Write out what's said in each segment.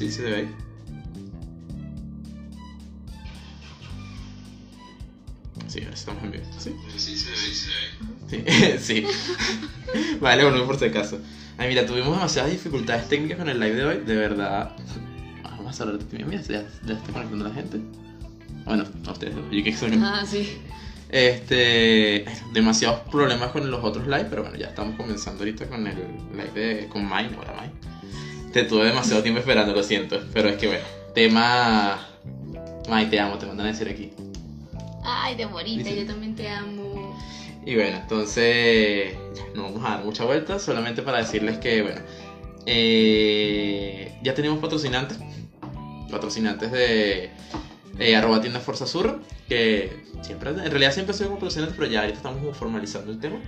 sí se ve ahí. Sí, ahora estamos en vivo. ¿Sí? Sí, se ve, se ve. Sí. sí. vale, bueno, por si acaso. Ay, mira, tuvimos demasiadas dificultades técnicas con el live de hoy, de verdad. Vamos a hablar de ti. Mira, ya, ya está conectando la gente. Bueno, a ustedes, yo que son. Ah, sí. Este. Demasiados problemas con los otros live, pero bueno, ya estamos comenzando ahorita con el live de. con Mai, no, la Mai. Te tuve demasiado tiempo esperando, lo siento. Pero es que bueno, tema. Mai, te amo, te mandan a decir aquí. Ay, de morita, yo también te amo. Y bueno, entonces no vamos a dar mucha vuelta, solamente para decirles que, bueno, eh, ya tenemos patrocinantes, patrocinantes de eh, arroba tienda Forza Sur, que siempre, en realidad siempre soy como patrocinantes, pero ya ahorita estamos formalizando el tema.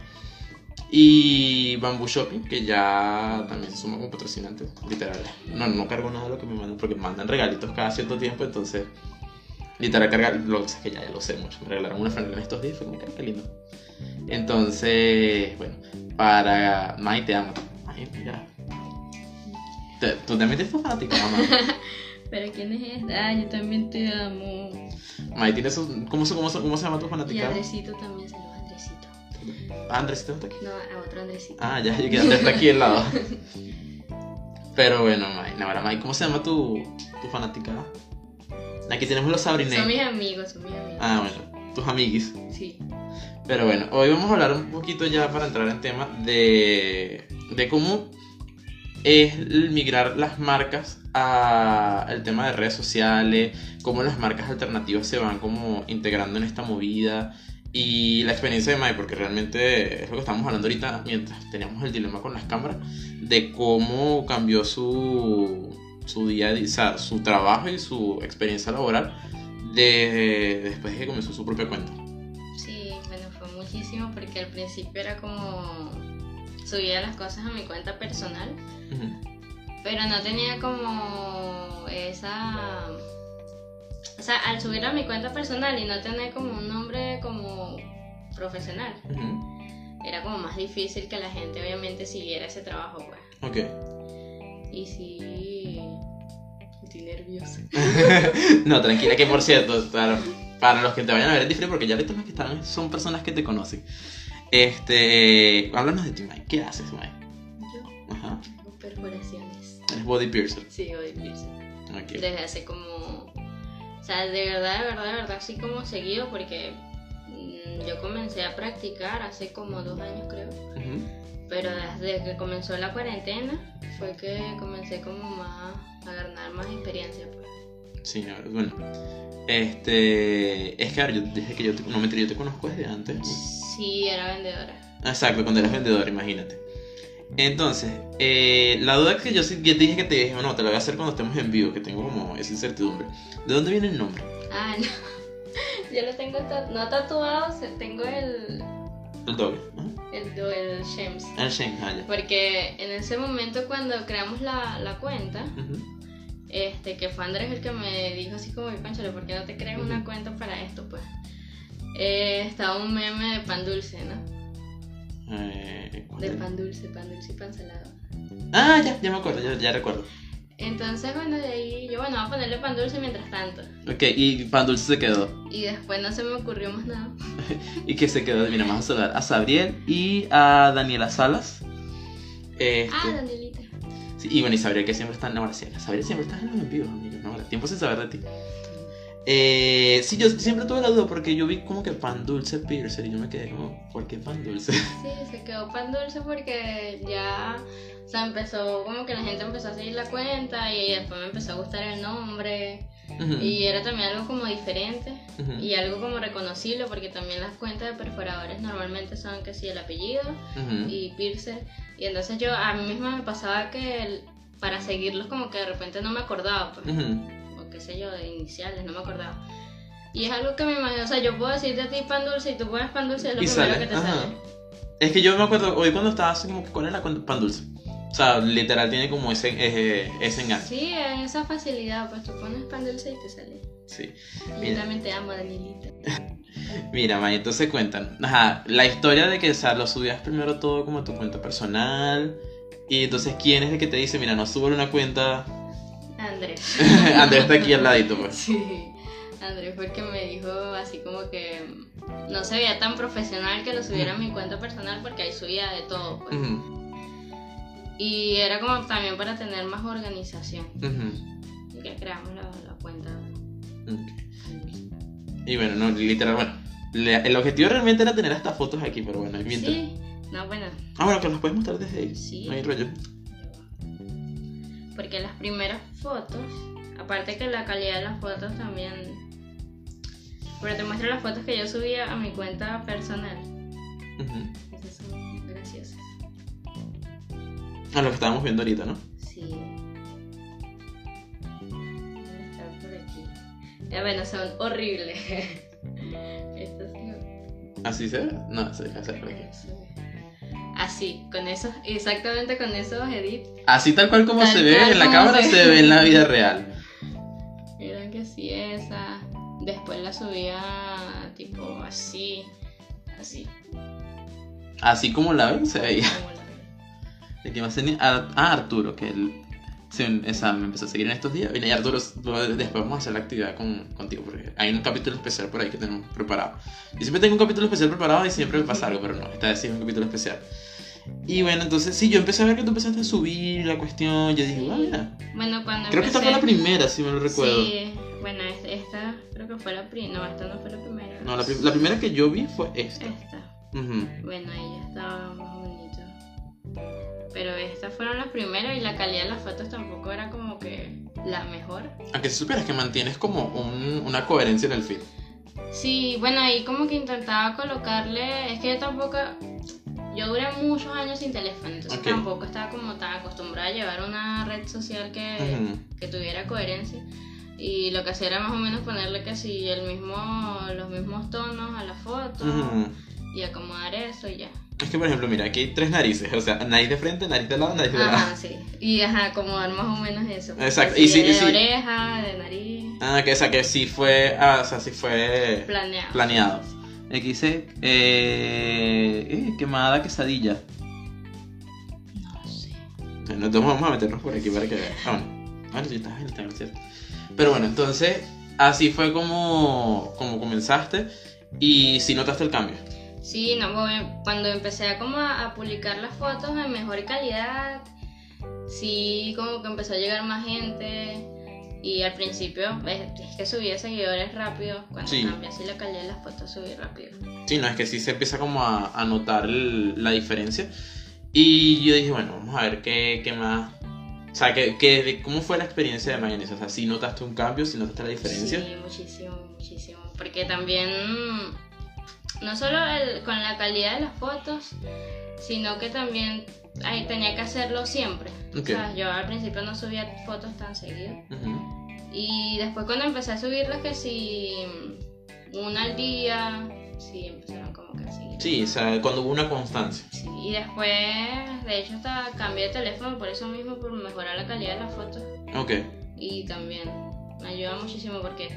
Y Bamboo Shopping, que ya también se suma como patrocinante, literal. No, no cargo nada de lo que me mandan, porque me mandan regalitos cada cierto tiempo, entonces literal cargar, lo que es que ya, ya lo sé mucho. Me regalaron una franela en estos días y fue como que "Ay, qué lindo. Entonces, bueno, para Mai te amo. Ay, mira. Te- Tú también te estás fanática, mamá. Pero ¿quién es esta? Ah, yo también te amo. Mai tiene su. ¿Cómo, se- cómo, se- cómo se llama tu Y fanática? Andresito también, saludos a Ah, Andresito está aquí. No, a otro Andresito. Ah, ya, ya que Andrés está aquí al lado. Pero bueno, ahora Mai, ¿cómo se llama tu, tu fanática? Aquí tenemos los son mis amigos, son mis amigos. Ah, bueno, tus amiguis. Sí. Pero bueno, hoy vamos a hablar un poquito ya para entrar en tema de, de cómo es migrar las marcas al tema de redes sociales, cómo las marcas alternativas se van como integrando en esta movida y la experiencia de Mai, porque realmente es lo que estamos hablando ahorita mientras teníamos el dilema con las cámaras, de cómo cambió su, su día, a día, o sea, su trabajo y su experiencia laboral de, después de que comenzó su propia cuenta. Sí, bueno, fue muchísimo porque al principio era como subía las cosas a mi cuenta personal, pero no tenía como esa... O sea, al subir a mi cuenta personal y no tener como un nombre como profesional, Ujú. era como más difícil que la gente obviamente siguiera ese trabajo, pues. Ok. Y sí... Estoy nerviosa. no, tranquila, que por cierto, para, para los que te vayan a ver es diferente, porque ya ahorita los que están son personas que te conocen. Este, háblanos de ti, Mike. ¿Qué haces, Mike? Yo Ajá. tengo perforaciones. Eres body piercer. Sí, body piercing. Ok. desde hace como o sea de verdad de verdad de verdad así como seguido porque mm, yo comencé a practicar hace como dos años creo Ujú. pero desde que comenzó la cuarentena fue que comencé como más a ganar más experiencia pues. Sí, a ver, bueno. Este, es que a ver, yo, desde que yo te, no mentira, yo te conozco desde antes. sí era vendedora Exacto, cuando eras vendedor, imagínate. Entonces, eh, la duda que yo te dije que te dije, no, te la voy a hacer cuando estemos en vivo, que tengo como esa incertidumbre. ¿De dónde viene el nombre? ah no yo lo tengo ta- no tatuado tengo el El doble. Ajá. el, el Shems El Shen, ah, ya. porque en ese momento cuando creamos la, la cuenta Ujú. Este, que fue Andrés el que me dijo así como, conchale, ¿por qué no te creas una Ujú. cuenta para esto, pues? Eh, estaba un meme de pan dulce, ¿no? Eh, ¿cuál De pan dulce, pan dulce y pan salado. Ah, ya, ya me acuerdo, ya, ya recuerdo. Entonces, bueno, de ahí yo, bueno, voy a ponerle pan dulce mientras tanto. Ok, y Pan Dulce se quedó. Y después no se me ocurrió más nada. Y que se quedó, mira, vamos a saludar a Sabriel y a Daniela Salas. Este, Ah, Danielita. sí, y bueno, y Sabriel que siempre está en sí, Sabriel siempre está en los envíos, amigos, no, ahora, tiempo sin saber de ti. Eh, sí, yo siempre tuve la duda porque yo vi como que pan dulce piercer y yo me quedé como, ¿por qué pan dulce? Sí, se quedó pan dulce porque ya, o sea, empezó, como que la gente empezó a seguir la cuenta y después me empezó a gustar el nombre. Y era también algo como diferente. Y algo como reconocible porque también las cuentas de perforadores normalmente son que sí el apellido y piercer. Y entonces yo a mí misma me pasaba que el- para seguirlos como que de repente no me acordaba, pues, sé yo, de iniciales, no me acordaba. Y es algo que me imagino, o sea, yo puedo decirte a ti pan dulce y tú pones pan dulce, es lo Y primero sale, que te ajá. sale. Es que yo me acuerdo, hoy cuando estaba así como ¿cuál era? Pan dulce. O sea, literal tiene como ese, ese, ese enganche. Sí, en esa facilidad, pues tú pones pan dulce y te sale. Sí. Y Mira. yo también te amo, Danielita. Mira, May, entonces cuentan. Ajá, la historia de que, o sea, lo subías primero todo como a tu cuenta personal. Y entonces, ¿quién es el que te dice, mira, no subo una cuenta? Andrés. Andrés está aquí al ladito, pues. Sí, Andrés fue el que me dijo así como que no se veía tan profesional que lo subiera a mi cuenta personal porque ahí subía de todo. Pues. Y era como también para tener más organización. ujú. Y que creamos la, la cuenta. Y bueno, no, literal, bueno. el objetivo realmente era tener estas fotos aquí, pero bueno, mientras. Sí, no, bueno, Ah, bueno, que las puedes mostrar desde ahí. Sí. No hay rollo. Porque las primeras fotos, aparte que la calidad de las fotos también. Pero te muestro las fotos que yo subía a mi cuenta personal. Ujú. Esas son graciosas. Ah, lo que estábamos viendo ahorita, ¿no? Sí. Estar por aquí. Ya bueno, son horribles. Estas no. ¿Así se ve? No, se deja hacer por aquí. Así, con esos, exactamente con esos edits. Así tal cual como Tal se ve en la cámara, se- se ve en la vida real. Miren que sí, esa. Después la subía tipo así, así. Así como la ven, se veía. como la- El que más tenía. Ah, Arturo, que él. se- esa, me empezó a seguir en estos días. Y Arturo, después vamos a hacer la actividad con, contigo, porque hay un capítulo especial por ahí que tenemos preparado. Yo siempre tengo un capítulo especial preparado y siempre me pasa algo, pero no, esta vez sí es un capítulo especial. Y bueno, entonces sí, yo empecé a ver que tú empezaste a subir la cuestión. Yo dije, ah, mira. Bueno, cuando Creo que esta fue la empecé- primera, si me lo recuerdo. Sí, bueno, es- esta creo que fue la primera. No, esta no fue la primera. No, la, la primera que yo vi fue esta. Esta. Ujú. Bueno, ahí ya estaba más bonito. Pero estas fueron las primeras y la calidad de las fotos tampoco era como que la mejor. Aunque si supieras que mantienes como un- una coherencia en el feed. Sí, bueno, ahí como que intentaba colocarle. Es que yo tampoco. Yo duré muchos años sin teléfono, entonces Ok. tampoco estaba como tan acostumbrada a llevar una red social que, Ujú. que tuviera coherencia. Y lo que hacía era más o menos ponerle que si el mismo, los mismos tonos a la foto Ujú. y acomodar eso y ya. Es que, por ejemplo, mira, aquí hay tres narices. O sea, nariz de frente, nariz de lado, nariz de lado. Ajá, sí. Y ajá, acomodar más o menos eso. Exacto, Así y sí, de y sí. oreja, de nariz, Ah, que esa que sí fue. Ah, o sea, sí fue planeado. planeado. Aquí dice. Eh, eh, quemada quesadilla. No sé. Entonces vamos a meternos por aquí para que vean. Ah, bueno. Bueno, sí, estás en Instagram, ¿cierto? Pero bueno, entonces. Así fue como, como comenzaste. Y si notaste el cambio. Sí, no, bueno, cuando empecé a, como a, a publicar las fotos en mejor calidad, sí, como que empezó a llegar más gente. Y al principio, es, que subía seguidores rápido. Cuando Sí. cambié así la calidad de las fotos, subí rápido. Sí, no, es que sí se empieza como a, a notar el- la diferencia. Y yo dije, bueno, vamos a ver qué, qué más. O sea, que, que- ¿cómo fue la experiencia de mayonesa? O sea, si notaste un cambio, si notaste la diferencia. Sí, muchísimo, muchísimo. Porque también, no solo el- con la calidad de las fotos, sino que también ahí tenía que hacerlo siempre. Ok. O sea, yo al principio no subía fotos tan seguido. Ujú. Y después cuando empecé a subirlas, que si una al día, sí, empezaron como que a seguir. Sí, o sea, cuando hubo una constancia. Sí, y después, de hecho, hasta cambié de teléfono por eso mismo, por mejorar la calidad de las fotos. Ok. Y también me ayuda muchísimo porque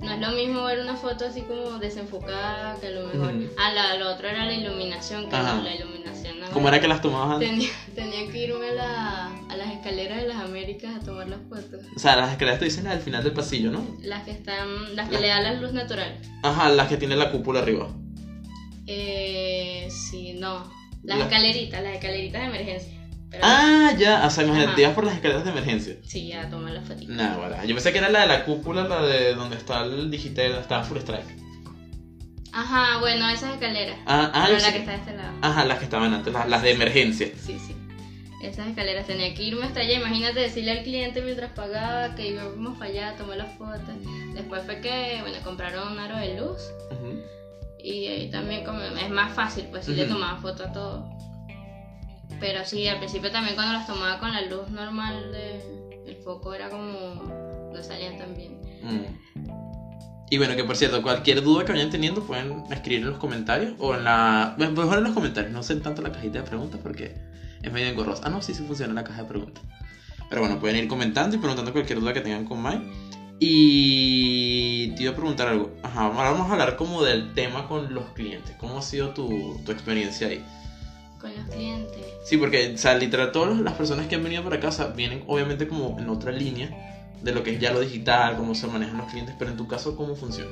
no es lo mismo ver una foto así como desenfocada que a lo mejor. Ujú. Ah, la, lo otro era la iluminación, que no, la iluminación. No ¿Cómo era que las tomabas antes? Tenía, tenía que irme a, la- a las escaleras de las Américas a tomar las fotos. O sea, las escaleras te dicen al final del pasillo, ¿no? Las que están, las que le dan la luz natural. Ajá, las que tienen la cúpula arriba. Eh, sí, no. Las La- escaleritas, las escaleritas de emergencia. Pero Ah, ya. O sea, imagínate, ibas por las escaleras de emergencia. sí, a tomar las fotitos. Nah, bueno. Yo pensé que era la de la cúpula, la de donde está el digital, donde está Full Strike. Ajá, bueno, esas escaleras. Ah, ah, la que está de este lado. Ajá, las que estaban antes, las, las de emergencia. Sí, sí. Esas escaleras tenía que irme hasta allá. Imagínate decirle al cliente mientras pagaba que íbamos para allá a tomar las fotos. Después fue que, bueno, compraron un aro de luz. Y ahí también como es más fácil, pues sí le Ujú. tomaba foto a todo. Pero sí, al principio también cuando las tomaba con la luz normal de- del foco era como no salían tan bien. Mm. Y bueno, que por cierto, cualquier duda que vayan teniendo pueden escribir en los comentarios o en la... bueno, Mejor en los comentarios, no sé tanto la cajita de preguntas porque es medio engorrosa. Ah, no, sí, sí funciona la caja de preguntas. Pero bueno, pueden ir comentando y preguntando cualquier duda que tengan con Mike. Y te iba a preguntar algo. Ajá, ahora vamos a hablar como del tema con los clientes. ¿Cómo ha sido tu, tu experiencia ahí? Con los clientes. Sí, porque, o sea, literal, todas las personas que han venido para sea, vienen obviamente como en otra línea, de lo que es ya lo digital, cómo se manejan los clientes, pero en tu caso, ¿cómo funciona?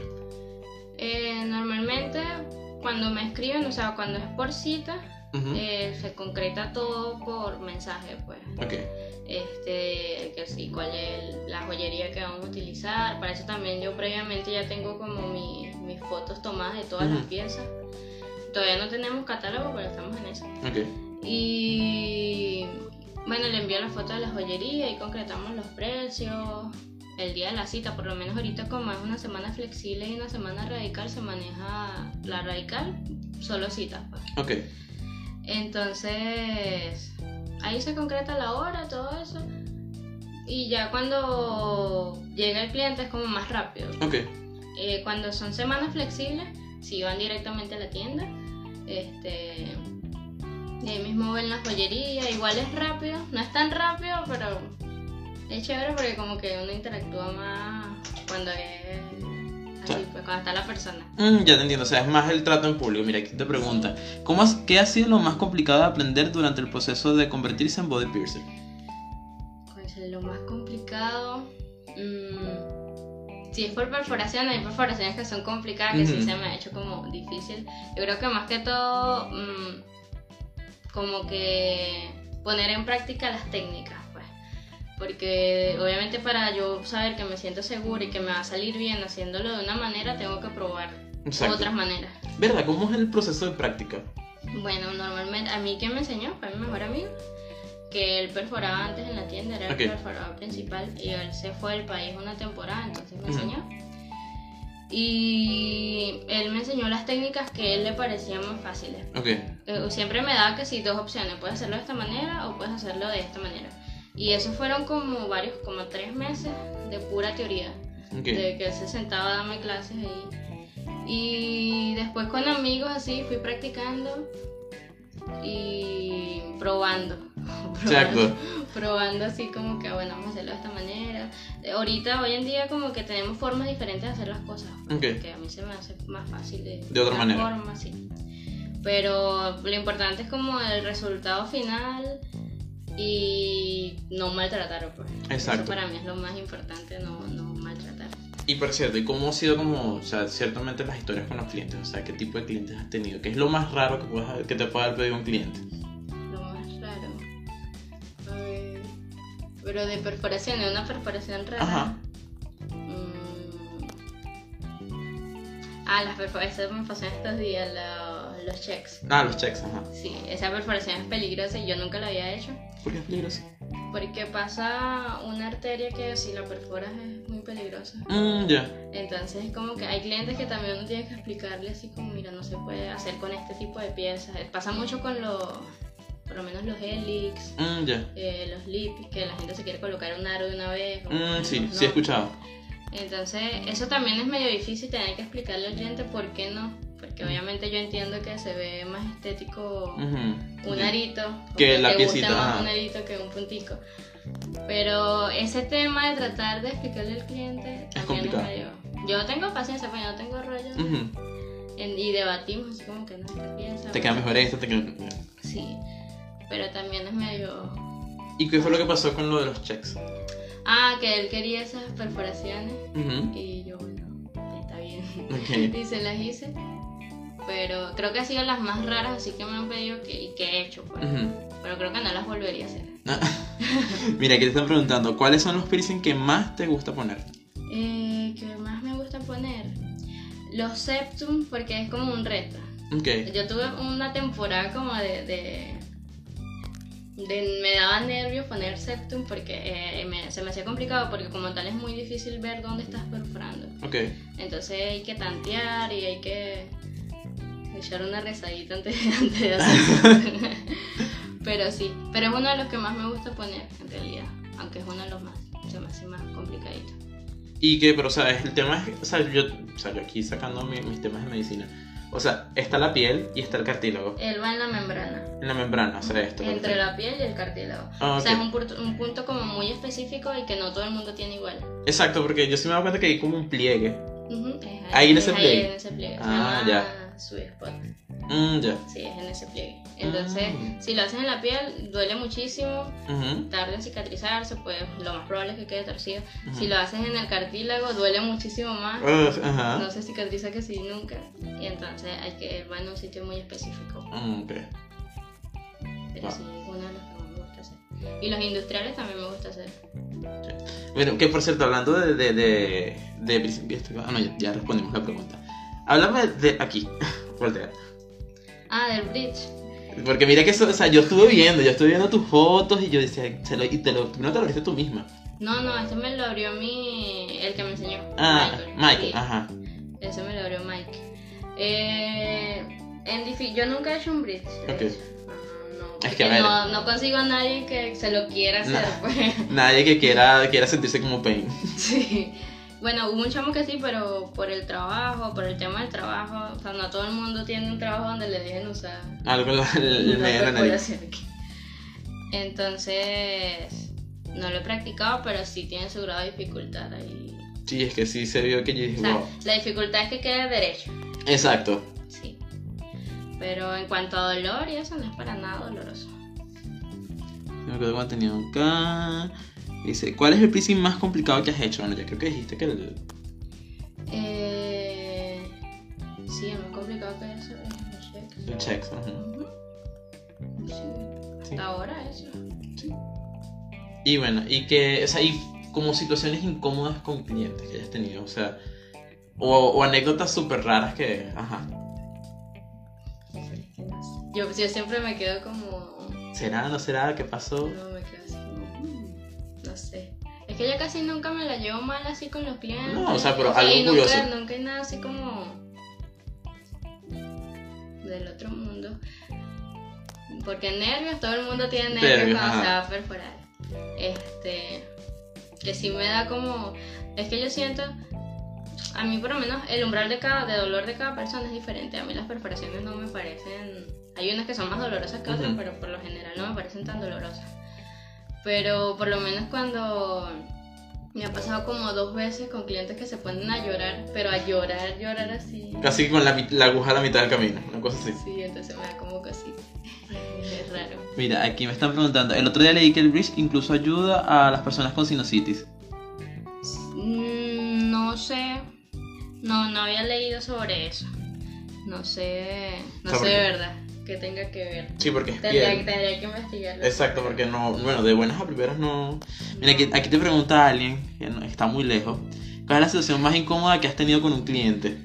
Eh, normalmente cuando me escriben, o sea, cuando es por cita, eh, se concreta todo por mensaje, pues. Ok, Este, que sí, cuál es la joyería que vamos a utilizar. Para eso también yo previamente ya tengo como mi- mis fotos tomadas de todas las piezas. Todavía no tenemos catálogo, pero estamos en eso. ok. Y bueno, le envío la foto de la joyería y concretamos los precios. El día de la cita, por lo menos ahorita como es una semana flexible y una semana radical, se maneja la radical, solo citas. Pues. Ok, Entonces, ahí se concreta la hora, todo eso. Y ya cuando llega el cliente es como más rápido. ok. Eh, cuando son semanas flexibles, si van directamente a la tienda, este, ahí mismo ven la joyería, igual es rápido, no es tan rápido, pero es chévere porque como que uno interactúa más cuando es así, pues cuando está la persona. Mm, ya te entiendo, o sea, es más el trato en público. Mira, aquí te pregunta, ¿cómo has- ¿qué ha sido lo más complicado de aprender durante el proceso de convertirse en body piercer? Cónchale, lo más complicado. mm, si es por perforación, hay perforaciones que son complicadas, que sí Ujú. se me ha hecho como difícil. Yo creo que más que todo, mm, como que poner en práctica las técnicas, pues. Porque obviamente para yo saber que me siento segura y que me va a salir bien haciéndolo de una manera, tengo que probar Exacto. otras maneras. ¿Verdad? ¿Cómo es el proceso de práctica? Bueno, normalmente, a mí quien me enseñó fue mi mejor amigo, que él perforaba antes en la tienda, era el perforador principal, y él se fue del país una temporada, entonces me enseñó. Y él me enseñó las técnicas que a él le parecían más fáciles. Ok, Eh, Siempre me daba que sí, dos opciones, puedes hacerlo de esta manera o puedes hacerlo de esta manera. Y eso fueron como varios, como tres meses de pura teoría ok. de que él se sentaba a darme clases ahí. Y después con amigos así fui practicando y probando. Probando así como que, bueno, vamos a hacerlo de esta manera. Eh, Ahorita, hoy en día, como que tenemos formas diferentes de hacer las cosas. Ok. Que a mí se me hace más fácil de, De otra manera. forma, sí. Pero lo importante es como el resultado final y no maltratar, pues. Exacto. Eso para mí es lo más importante, no, no maltratar. Y por cierto, ¿y cómo ha sido como, o sea, ciertamente las historias con los clientes? O sea, ¿qué tipo de clientes has tenido? ¿Qué es lo más raro que, puedas, que te pueda haber pedido un cliente? Lo más raro. A ver. Pero de perforación, de una perforación rara. Ajá. Mm. Ah, las perforaciones me pasó estos días, lo- los checks. Ah, los checks, ajá. Sí, esa perforación es peligrosa y yo nunca la había hecho. ¿Por qué es peligroso? Porque pasa una arteria que si la perforas es muy peligrosa. Mmm, ya. Entonces es como que hay clientes que también uno tiene que explicarle así como, mira, no se puede hacer con este tipo de piezas. Pasa mucho con los, por lo menos los helix, Mmm, ya. eh, los lipis, que la gente se quiere colocar un aro de una vez. Mmm, sí, no. sí he escuchado. Entonces eso también es medio difícil tener que explicarle al cliente por qué no. Porque obviamente yo entiendo que se ve más estético Ujú. un arito. Que la te piecita, gusta más un arito que un puntico. Pero ese tema de tratar de explicarle al cliente también complicado. medio... Yo tengo paciencia, pero yo no tengo rollo. Ujú. En- y debatimos así como que no esta piensa. Te queda mejor esto, te queda... Sí. Pero también es medio... ¿Y qué fue lo que pasó con lo de los checks? Ah, que él quería esas perforaciones. Ujú. Y yo, bueno, está bien. Ok. y se las hice. Pero creo que han sido las más raras, así que me han pedido que, y que he hecho. Pues. Ujú. Pero creo que no las volvería a hacer. Mira, aquí te están preguntando, ¿cuáles son los piercing que más te gusta poner? Eh, que más me gusta poner los septum porque es como un reto. Ok. Yo tuve una temporada como de, de, de- me daba nervios poner septum porque eh, me- se me hacía complicado porque como tal es muy difícil ver dónde estás perforando. Ok. Entonces hay que tantear y hay que echar una rezadita antes, antes de hacer Pero sí, pero es uno de los que más me gusta poner en realidad, aunque es uno de los más, se me hace más complicadito. Y que, pero, o sea, el tema es, o sea, yo, o sea, yo aquí sacando mi- mis temas de medicina. O sea, está la piel y está el cartílago. Él va en la membrana. En la membrana, o sea, esto. Entre la piel y el cartílago. Ah, O sea, es un punto, un punto como muy específico y que no todo el mundo tiene igual. Exacto, porque yo sí me dado cuenta que hay como un pliegue. Ujú, es Ahí en ese es pliegue. en ese pliegue. Ah, ya. Sweet spot. Mm, ya. Sí, es en ese pliegue. Entonces, Mm. si lo haces en la piel, duele muchísimo, Ujú, tarda en cicatrizarse, pues lo más probable es que quede torcido. Ujú. Si lo haces en el cartílago, duele muchísimo más. Ugh, ajá. No se cicatriza que sí nunca. Y entonces hay que va en un sitio muy específico. Mm, ok. Pero Ah. sí, uno de los que más me gusta hacer. Y los industriales también me gusta hacer. Bueno, que por cierto, hablando de, de, de, de ah, no, ya, ya respondimos la pregunta. Háblame de aquí, voltea. Ah, del bridge. Porque mira que eso, o sea, yo estuve viendo, yo estuve viendo tus fotos y yo decía, se lo, y te lo, no te lo viste tú misma. No, no, este me lo abrió mi. el que me enseñó. Ah, Mike, sí. ajá. Ese me lo abrió Mike. Eh, en yo nunca he hecho un bridge. de Ok. hecho. Ajá, no, Es que, ver. no, no consigo a nadie que se lo quiera hacer, No. pues. Nadie que quiera, quiera sentirse como Pain. Sí. Bueno, hubo un chamo que sí, pero por el trabajo, por el tema del trabajo, o sea, no todo el mundo tiene un trabajo donde le dejen usar Algo perforación aquí. Entonces, no lo he practicado, pero sí tiene su grado de dificultad ahí. Sí, es que sí se vio que yo O dije, sea, wow. la dificultad es que quede derecho, Exacto. sí. Pero en cuanto a dolor y eso, no es para nada doloroso. Me acuerdo cuando tenía acá. Dice, ¿cuál es el piercing más complicado que has hecho? Bueno, ya creo que dijiste que el. Eh, sí, es más complicado que eso. es el check. Ajá. Sí, Sí. hasta ahora eso. Y bueno, y que, o sea, y como situaciones incómodas con clientes que hayas tenido, o sea, o, o anécdotas súper raras que, ajá, Yo, yo siempre me quedo como. ¿será, no será? ¿Qué pasó? No, me quedo No sé. Es que yo casi nunca me la llevo mal así con los clientes. No, o sea, pero algo y nunca, curioso. nunca hay nada así como. del otro mundo. Porque nervios, todo el mundo tiene nervios Nervios, cuando se ajá. va a perforar. Este. Que sí me da como. Es que yo siento. A mí, por lo menos, el umbral de, cada, de dolor de cada persona es diferente. A mí las perforaciones no me parecen. Hay unas que son más dolorosas que otras, pero por lo general no me parecen tan dolorosas. Pero por lo menos cuando me ha pasado como dos veces con clientes que se ponen a llorar, pero a llorar, llorar así. Casi con la, mi- la aguja a la mitad del camino, una cosa así. Sí, entonces me da como cosita. Es raro. Mira, aquí me están preguntando, el otro día leí que el bridge incluso ayuda a las personas con sinusitis. Mm, No sé. No, no había leído sobre eso. No sé. No sé de verdad que tenga que ver. Sí, porque es Tendría, piel. tendría que investigarlo. Exacto, porque no, bueno, de buenas a primeras no... Mira, aquí, aquí te pregunta alguien que no- está muy lejos, ¿cuál es la situación más incómoda que has tenido con un cliente?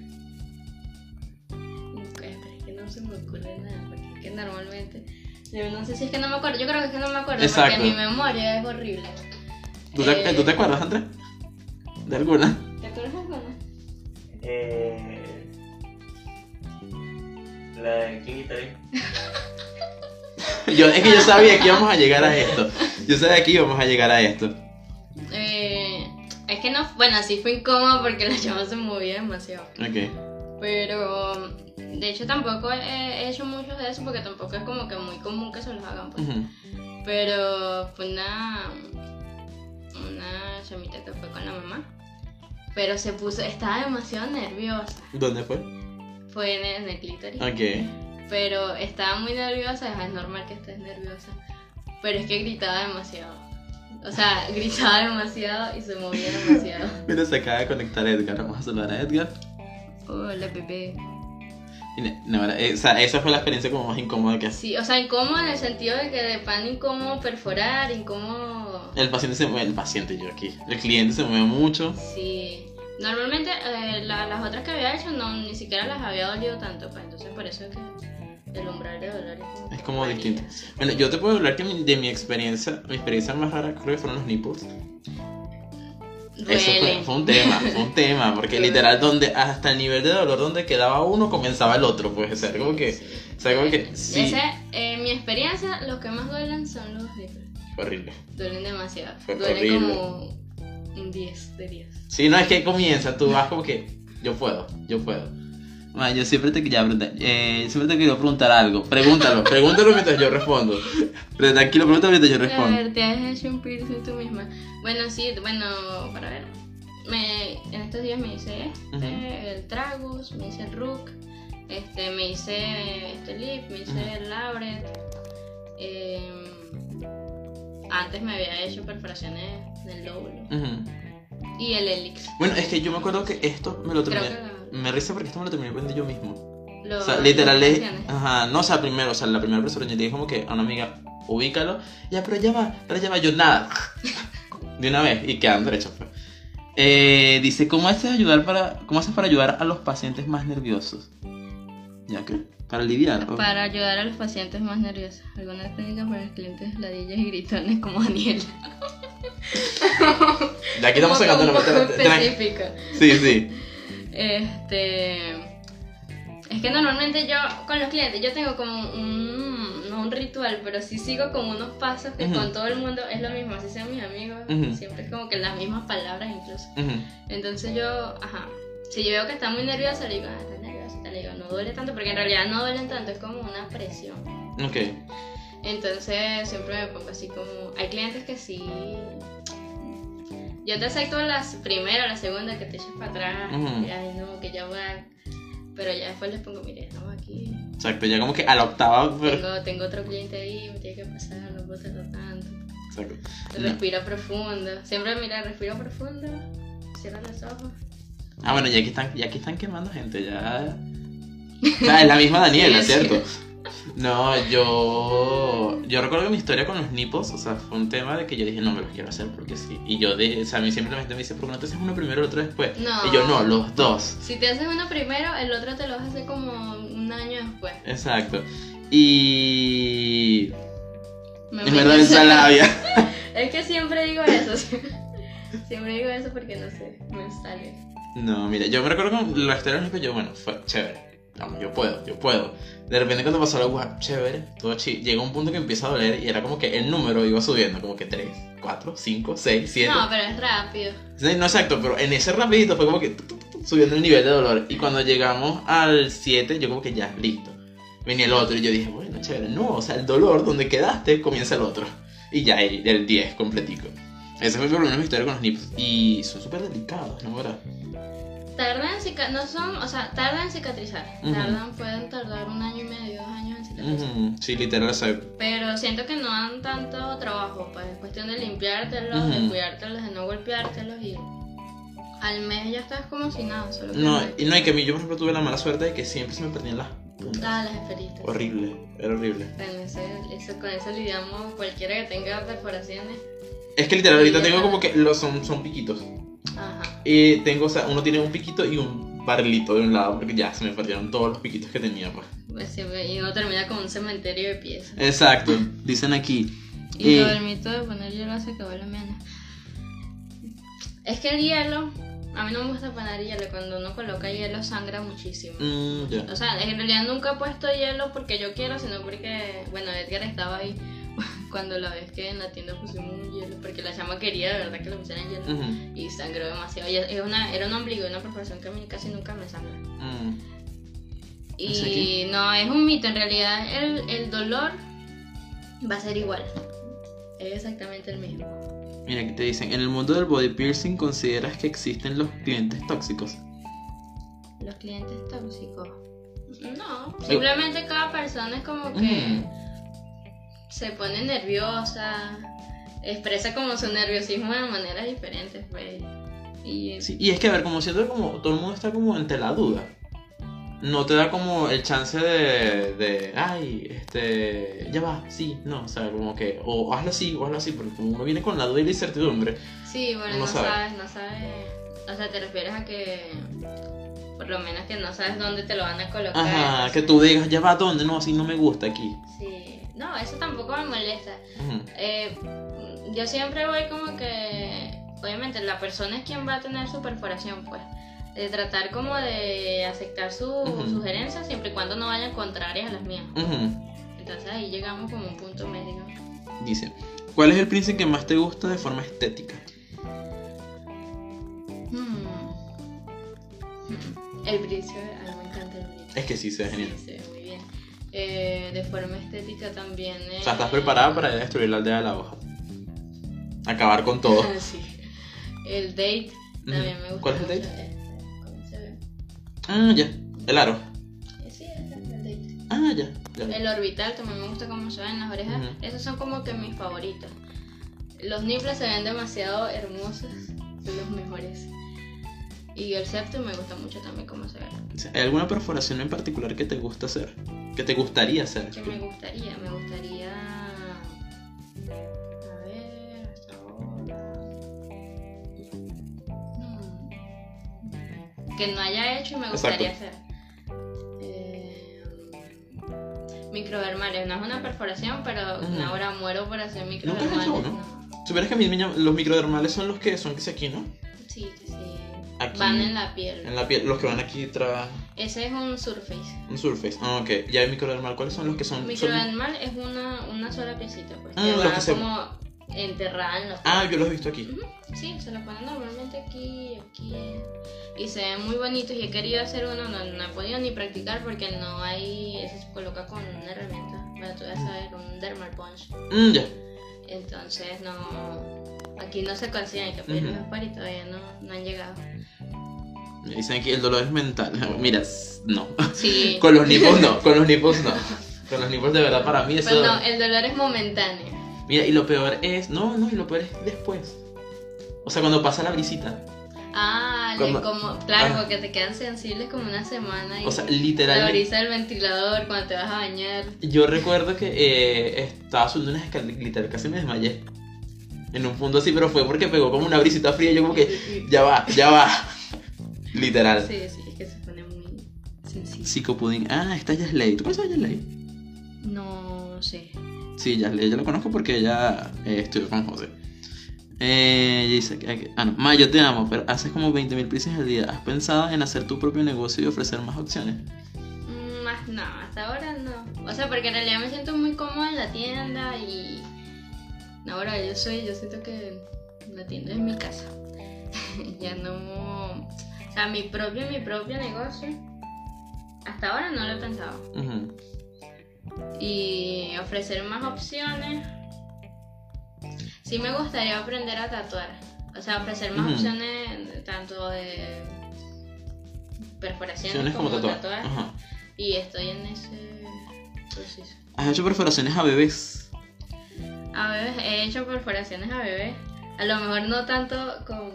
Es que no se me ocurre nada, porque es que normalmente. Yo no sé si es que no me acuerdo, yo creo que es que no me acuerdo, Exacto. porque mi memoria es horrible. ¿Tú te, Eh, ¿tú te acuerdas, Andrés? ¿De alguna? ¿Te acuerdas de alguna? Eh... La ¿Quién está ahí? yo, es que yo sabía que íbamos a llegar a esto. Yo sabía que íbamos a llegar a esto. Eh, es que no, bueno, sí fue incómodo porque la llama se movía demasiado. Ok. Pero de hecho tampoco he, he hecho muchos de eso porque tampoco es como que muy común que se los hagan. Pues. Ujú. Pero fue una, una chamita que fue con la mamá. Pero se puso, estaba demasiado nerviosa. ¿Dónde fue? Fue en, en el clítoris. Ok. Pero estaba muy nerviosa, es normal que estés nerviosa. Pero es que gritaba demasiado. O sea, gritaba demasiado y se movía demasiado. Mira, se acaba de conectar Edgar. Vamos a saludar a Edgar. Hola, bebé. No, eh, o sea, esa fue la experiencia como más incómoda que. Sí, o sea, incómodo en el sentido de que de pan incómodo perforar, incómodo. El paciente se mueve, el paciente yo aquí. El cliente se mueve mucho. Sí. Normalmente eh, la- las otras que había hecho no ni siquiera las había dolido tanto, pues entonces por eso es que el umbral de dolor es, Es como distinto. Bueno, yo te puedo hablar que mi- de mi experiencia, mi experiencia más rara creo que fueron los nipples. Eso fue, fue un tema, fue un tema, porque literal donde hasta el nivel de dolor donde quedaba uno comenzaba el otro, pues, o sea, como que, Sí. o sea, como que, sí, Ese, en mi experiencia, los que más duelen son los nipples. horrible. Duelen demasiado. Fue duelen horrible. como un 10 de 10. Sí, no, es que comienza, tú vas como que, yo puedo, yo puedo. Ma, yo siempre te quería preguntar, eh, siempre te quería preguntar algo, pregúntalo, pregúntalo mientras yo respondo. Pero tranquilo, pregúntalo mientras yo A respondo. ver, te has hecho un piercing tú misma. Bueno, sí, bueno, para ver. Me, en estos días me hice este, Ujú. el tragus, me hice el rook, Este, me hice este lip, me hice el labret. em, antes me había hecho perforaciones del lóbulo. Ujú. Y el helix. Bueno, es que yo me acuerdo que esto me lo Creo terminé. que Me risa porque esto me lo terminé aprendiendo yo mismo. lo- O sea, literal es. Ajá, no, o sea, primero, o sea, la primera persona yo le dije como que a una amiga, ubícalo. Ya, pero ya va, pero ya va, yo nada. De una vez, y quedan derechos. pues. Eh, dice, ¿cómo haces, ayudar para, ¿cómo haces para ayudar a los pacientes más nerviosos? ¿Ya qué? ¿Para aliviar? o- Para ayudar a los pacientes más nerviosos. Algunas técnicas para los clientes ladillas y gritones como Daniela. De aquí estamos sacando la específica. Sí, sí. Este. Es que normalmente yo, con los clientes, yo tengo como un. No un ritual, pero sí sigo como unos pasos que con todo el mundo es lo mismo. Así sean mis amigos, siempre es como que las mismas palabras incluso. Entonces yo, ajá. Si yo veo que está muy nerviosa, le digo, ah, le digo, no duele tanto, porque en realidad no duelen tanto, es como una presión. Ok. Entonces siempre me pongo así como. Hay clientes que sí. Yo te acepto las primera o la segunda que te eches para atrás. Ujú. y, ay, no, que ya va. Pero ya después les pongo, mire, estamos aquí. Exacto, ya como que a la octava. pero- Tengo, tengo otro cliente ahí, me tiene que pasar, no puedo tardar tanto. Exacto. No. Respira profundo. Siempre, mira, respira profundo. Cierra los ojos. Ah, bueno, ya aquí están, ya aquí están quemando gente, ya. O sea, es la misma Daniela. ¿cierto? No, yo. Yo recuerdo mi historia con los nipos, o sea, fue un tema de que yo dije, no, me los quiero hacer porque sí. Y yo, de, o sea, a mí gente me dice, ¿por qué no te haces uno primero y el otro después? No. Y yo, no, los dos. Si te haces uno primero, el otro te lo vas a hacer como un año después. Exacto. Y. Me da esa labia. Es que siempre digo eso. Siempre digo eso porque no sé, me sale. No, mira, yo me recuerdo con la historia de los nipos, yo, bueno, fue chévere. Vamos, yo puedo, yo puedo. De repente cuando pasó la aguja, chévere, todo chido. Llega un punto que empieza a doler y era como que el número iba subiendo, como que 3, 4, 5, 6, 7. No, pero es rápido. No, exacto, pero en ese rapidito fue como que tu, tu, tu, subiendo el nivel de dolor. Y cuando llegamos al 7, yo como que ya, listo. Venía el otro y yo dije, bueno, chévere, no, o sea, el dolor donde quedaste comienza el otro. Y ya, el, el 10 completico. Esa fue mi historia con los nips. Y son súper delicados, ¿no? ¿Verdad? Tardan en cica- no son, o sea, tardan en cicatrizar. Ujú. Tardan, pueden tardar un año y medio, dos años en cicatrizar. Ujú, Sí, literal, sea, Pero siento que no dan tanto trabajo, pues es cuestión de limpiártelos, de Ujú. cuidártelos, de no golpeártelos y al mes ya estás como si nada, solo No, y no, y que a mí yo por ejemplo tuve la mala suerte de que siempre se me perdían las puntas. Ah, las esferitas. Horrible, era horrible. Bueno, ese- eso, con eso lidiamos cualquiera que tenga perforaciones. Es que literal ahorita tengo como que los son, son piquitos. Ajá. Y tengo, o sea, uno tiene un piquito y un barrilito de un lado porque ya se me perdieron todos los piquitos que tenía, pues. Pues sí, y uno termina como un cementerio de piezas. Exacto, dicen aquí. Y Eh. lo del mito de poner hielo hace que vuelva menos. Es que el hielo, a mí no me gusta poner hielo. Cuando uno coloca hielo sangra muchísimo. Mm. O sea, en realidad nunca he puesto hielo porque yo quiero, sino porque, bueno, Edgar estaba ahí cuando la vez que en la tienda pusimos un hielo, porque la chama quería de verdad que le pusieran hielo y sangró demasiado. Y es una, era un ombligo, una perforación que a mí casi nunca me sangra. mm. Y no, es un mito, en realidad el, el dolor va a ser igual. Es exactamente el mismo. Mira, aquí te dicen, en el mundo del body piercing consideras que existen los clientes tóxicos. Los clientes tóxicos. No, simplemente cada persona es como que Mm. Se pone nerviosa, expresa como su nerviosismo de maneras diferentes, pues. Y Sí, y es que, a ver, como siento que como todo el mundo está como entre la duda. No te da como el chance de, de, ay, este, ya va, sí, no, o sea, como que, o hazlo así, o hazlo así, porque como uno viene con la duda y la incertidumbre, sí, bueno, No no, sabe. sabes, no sabes. O sea, te refieres a que por lo menos que no sabes dónde te lo van a colocar. ajá, que tú digas, ya va, ¿dónde? No, así no me gusta aquí. Sí, no, eso tampoco me molesta. Eh, yo siempre voy como que, obviamente la persona es quien va a tener su perforación, pues. De tratar como de aceptar su Ujú. sugerencias siempre y cuando no vayan contrarias a las mías. Entonces ahí llegamos como a un punto medio. Dice, ¿cuál es el príncipe que más te gusta de forma estética? Hmm. Hmm. El brillo, a mí me encanta el brillo. Es que sí, se ve genial. Sí, bien. Eh, de forma estética también. O sea, estás preparada para destruir la aldea de la hoja. Acabar con todo. sí. El date también me gusta. ¿Cuál es el date? ¿Cómo se ve? Ah, ya, el aro. Eh, Sí, Ah, ya. ya. El orbital también me gusta cómo se ven las orejas. Esos son como que mis favoritos. Los nipples se ven demasiado hermosos, son los mejores. Y el septum me gusta mucho también cómo se ve. ¿Hay alguna perforación en particular que te gusta hacer? ¿Que te gustaría hacer? ¿Qué me gustaría? Me gustaría. A ver, hasta ahora. Que no haya hecho y me gustaría hacer. Eh, microdermales, no es una perforación, pero Ujú. ahora muero por hacer ¿Nunca has microdermales. hecho uno? Supieras que a mí los microdermales son los que son que se aquí, ¿no? Sí, que sí. Aquí. Van en la piel. En la piel, los que van aquí tras Ese es un surface. un surface. Ah, ok. Ya hay microdermal. ¿Cuáles son los que son? son- Microdermal es una, una sola piecita, pues. Ah, que va que se- como enterrada en los Ah, yo los he visto aquí. Sí, se los ponen normalmente aquí, aquí. Y se ven muy bonitos y he querido hacer uno, no, no he podido ni practicar porque no hay, eso se coloca con una herramienta, bueno, tú vas a ver, un dermal punch. Mm, ya. Entonces no, aquí no se consiguen, hay que pedirlos Ujú. afuera y todavía no, no han llegado. Me Dicen aquí el dolor es mental. Mira, no. Sí, Con los nipos no. Con los nipos no. Con los nipos de verdad para mí eso. pues no, el dolor es momentáneo. Mira, y lo peor es. No, no, y lo peor es después. O sea, cuando pasa la brisita. Ah, Cuando- como, claro, Ah. porque te quedan sensibles como una semana y O sea, la literalmente. brisa del ventilador cuando te vas a bañar. Yo recuerdo que eh, estaba subiendo unas escaleras, literal, casi me desmayé. En un punto así, pero fue porque pegó como una brisita fría y yo como que, ya va, ya va. Literal. Sí, sí, es que se pone muy sencillo. Psicopudín. Ah, esta es. ¿Tú conoces a Yasley? No sé. Sí, Yasley, yo la conozco porque ella eh, estudió con José. Eh, ella dice que, ah, no, Ma, yo te amo, pero haces como 20.000 piercings al día. ¿Has pensado en hacer tu propio negocio y ofrecer más opciones? Mm, Más no, hasta ahora no. O sea, porque en realidad me siento muy cómoda en la tienda y. Ahora yo soy, yo siento que la tienda es mi casa. ya no. O sea, mi propio, mi propio negocio. Hasta ahora no lo he pensado. Y ofrecer más opciones. Sí me gustaría aprender a tatuar. O sea, ofrecer más opciones tanto de perforaciones como, como tatuaje. tatuajes. Ajá. Y estoy en ese proceso. ¿Has hecho perforaciones a bebés? A bebés, he hecho perforaciones a bebés. A lo mejor no tanto con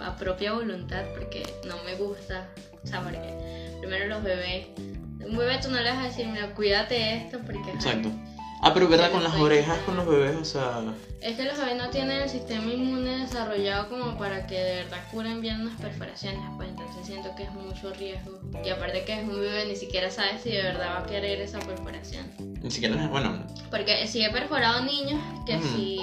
a propia voluntad porque no me gusta. O sea, porque primero los bebés. Un bebé tú no le vas a decir, mira, cuídate esto porque... Exacto. Ah, pero verdad, con las orejas, con los bebés, o sea... Es que los bebés no tienen el sistema inmune desarrollado como para que de verdad curen bien unas perforaciones, pues entonces siento que es mucho riesgo. Y aparte que es un bebé, ni siquiera sabes si de verdad va a querer esa perforación. Ni siquiera, bueno, Porque si he perforado niños que Ujú. sí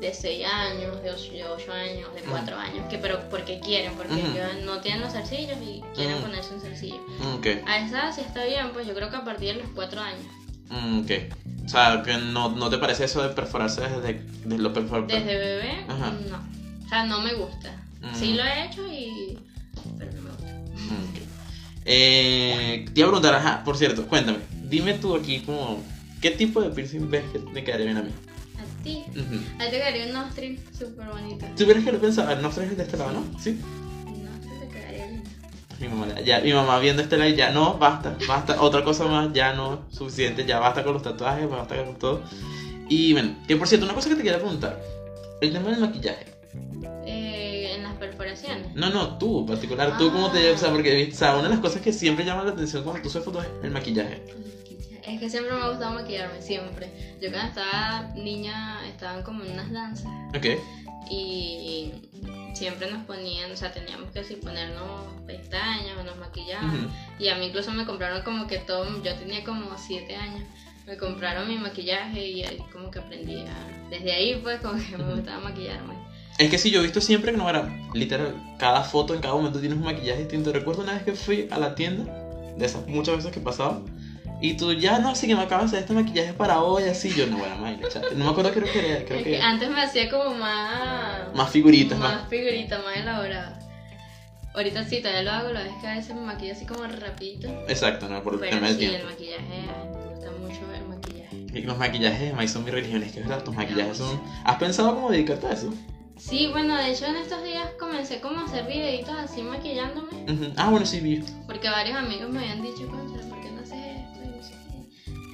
de 6 años, de 8, años, de 4 años, que pero porque quieren, porque ellos no tienen los zarcillos y quieren ponerse un zarcillo. mm, ok, A esa sí está bien, pues yo creo que a partir de los 4 años. mm, ok. O sea, que no, no te parece eso de perforarse desde, desde lo perfor- Desde bebé, Ajá. no. O sea, no me gusta. Mm. Sí lo he hecho y... pero no me gusta. Mm. Eh, te iba a preguntar, ajá, por cierto, cuéntame, dime tú aquí como, ¿qué tipo de piercing ves que me quedaría bien a mí? Ti. Ujú. A ti te quedaría un nostril súper bonito. ¿Tú hubieras que lo pensaba? No traes de este lado, ¿no? Sí. Un nostril te quedaría lindo. Mi mamá, ya, mi mamá viendo este live, ya no, basta, basta, otra cosa más, ya no, suficiente, ya basta con los tatuajes, basta con todo. Y bueno, que por cierto, una cosa que te quería preguntar, el tema del maquillaje. Eh, en las perforaciones. No, no, tú en particular, tú cómo te, o sea, porque, o sea, una de las cosas que siempre llama la atención cuando tú subes fotos es el maquillaje. Es que siempre me ha gustado maquillarme, siempre. Yo cuando estaba niña estaban como en unas danzas Ok. y siempre nos ponían, o sea, teníamos que así ponernos pestañas o nos maquillaban. Ujú. Y a mí incluso me compraron como que todo, yo tenía como 7 años, me compraron mi maquillaje y ahí como que aprendí a... Desde ahí pues como que me Ujú. gustaba maquillarme. Es que sí, yo he visto siempre que no era literal, cada foto en cada momento tienes un maquillaje distinto. Recuerdo una vez que fui a la tienda, de esas muchas veces que pasaba, y tú ya no sé que me acabas de hacer este maquillaje para hoy, así. Yo no, bueno, madre, cha- no me acuerdo, creo que era, creo Es que. que antes me hacía como más... Más figuritas, más, más. figurita, más elaborada. Ahorita sí, todavía lo hago, lo es que a veces me maquillo así como rapidito. Exacto, no, por el tema del sí, el tiempo. maquillaje, me gusta mucho el maquillaje. Y los maquillajes de son mi religión, es que verdad, tus maquillajes son. ¿Has pensado cómo dedicarte a eso? Sí, bueno, de hecho en estos días comencé como a hacer videitos así maquillándome. Ujú. Ah, bueno, sí, vi. Porque varios amigos me habían dicho, concha,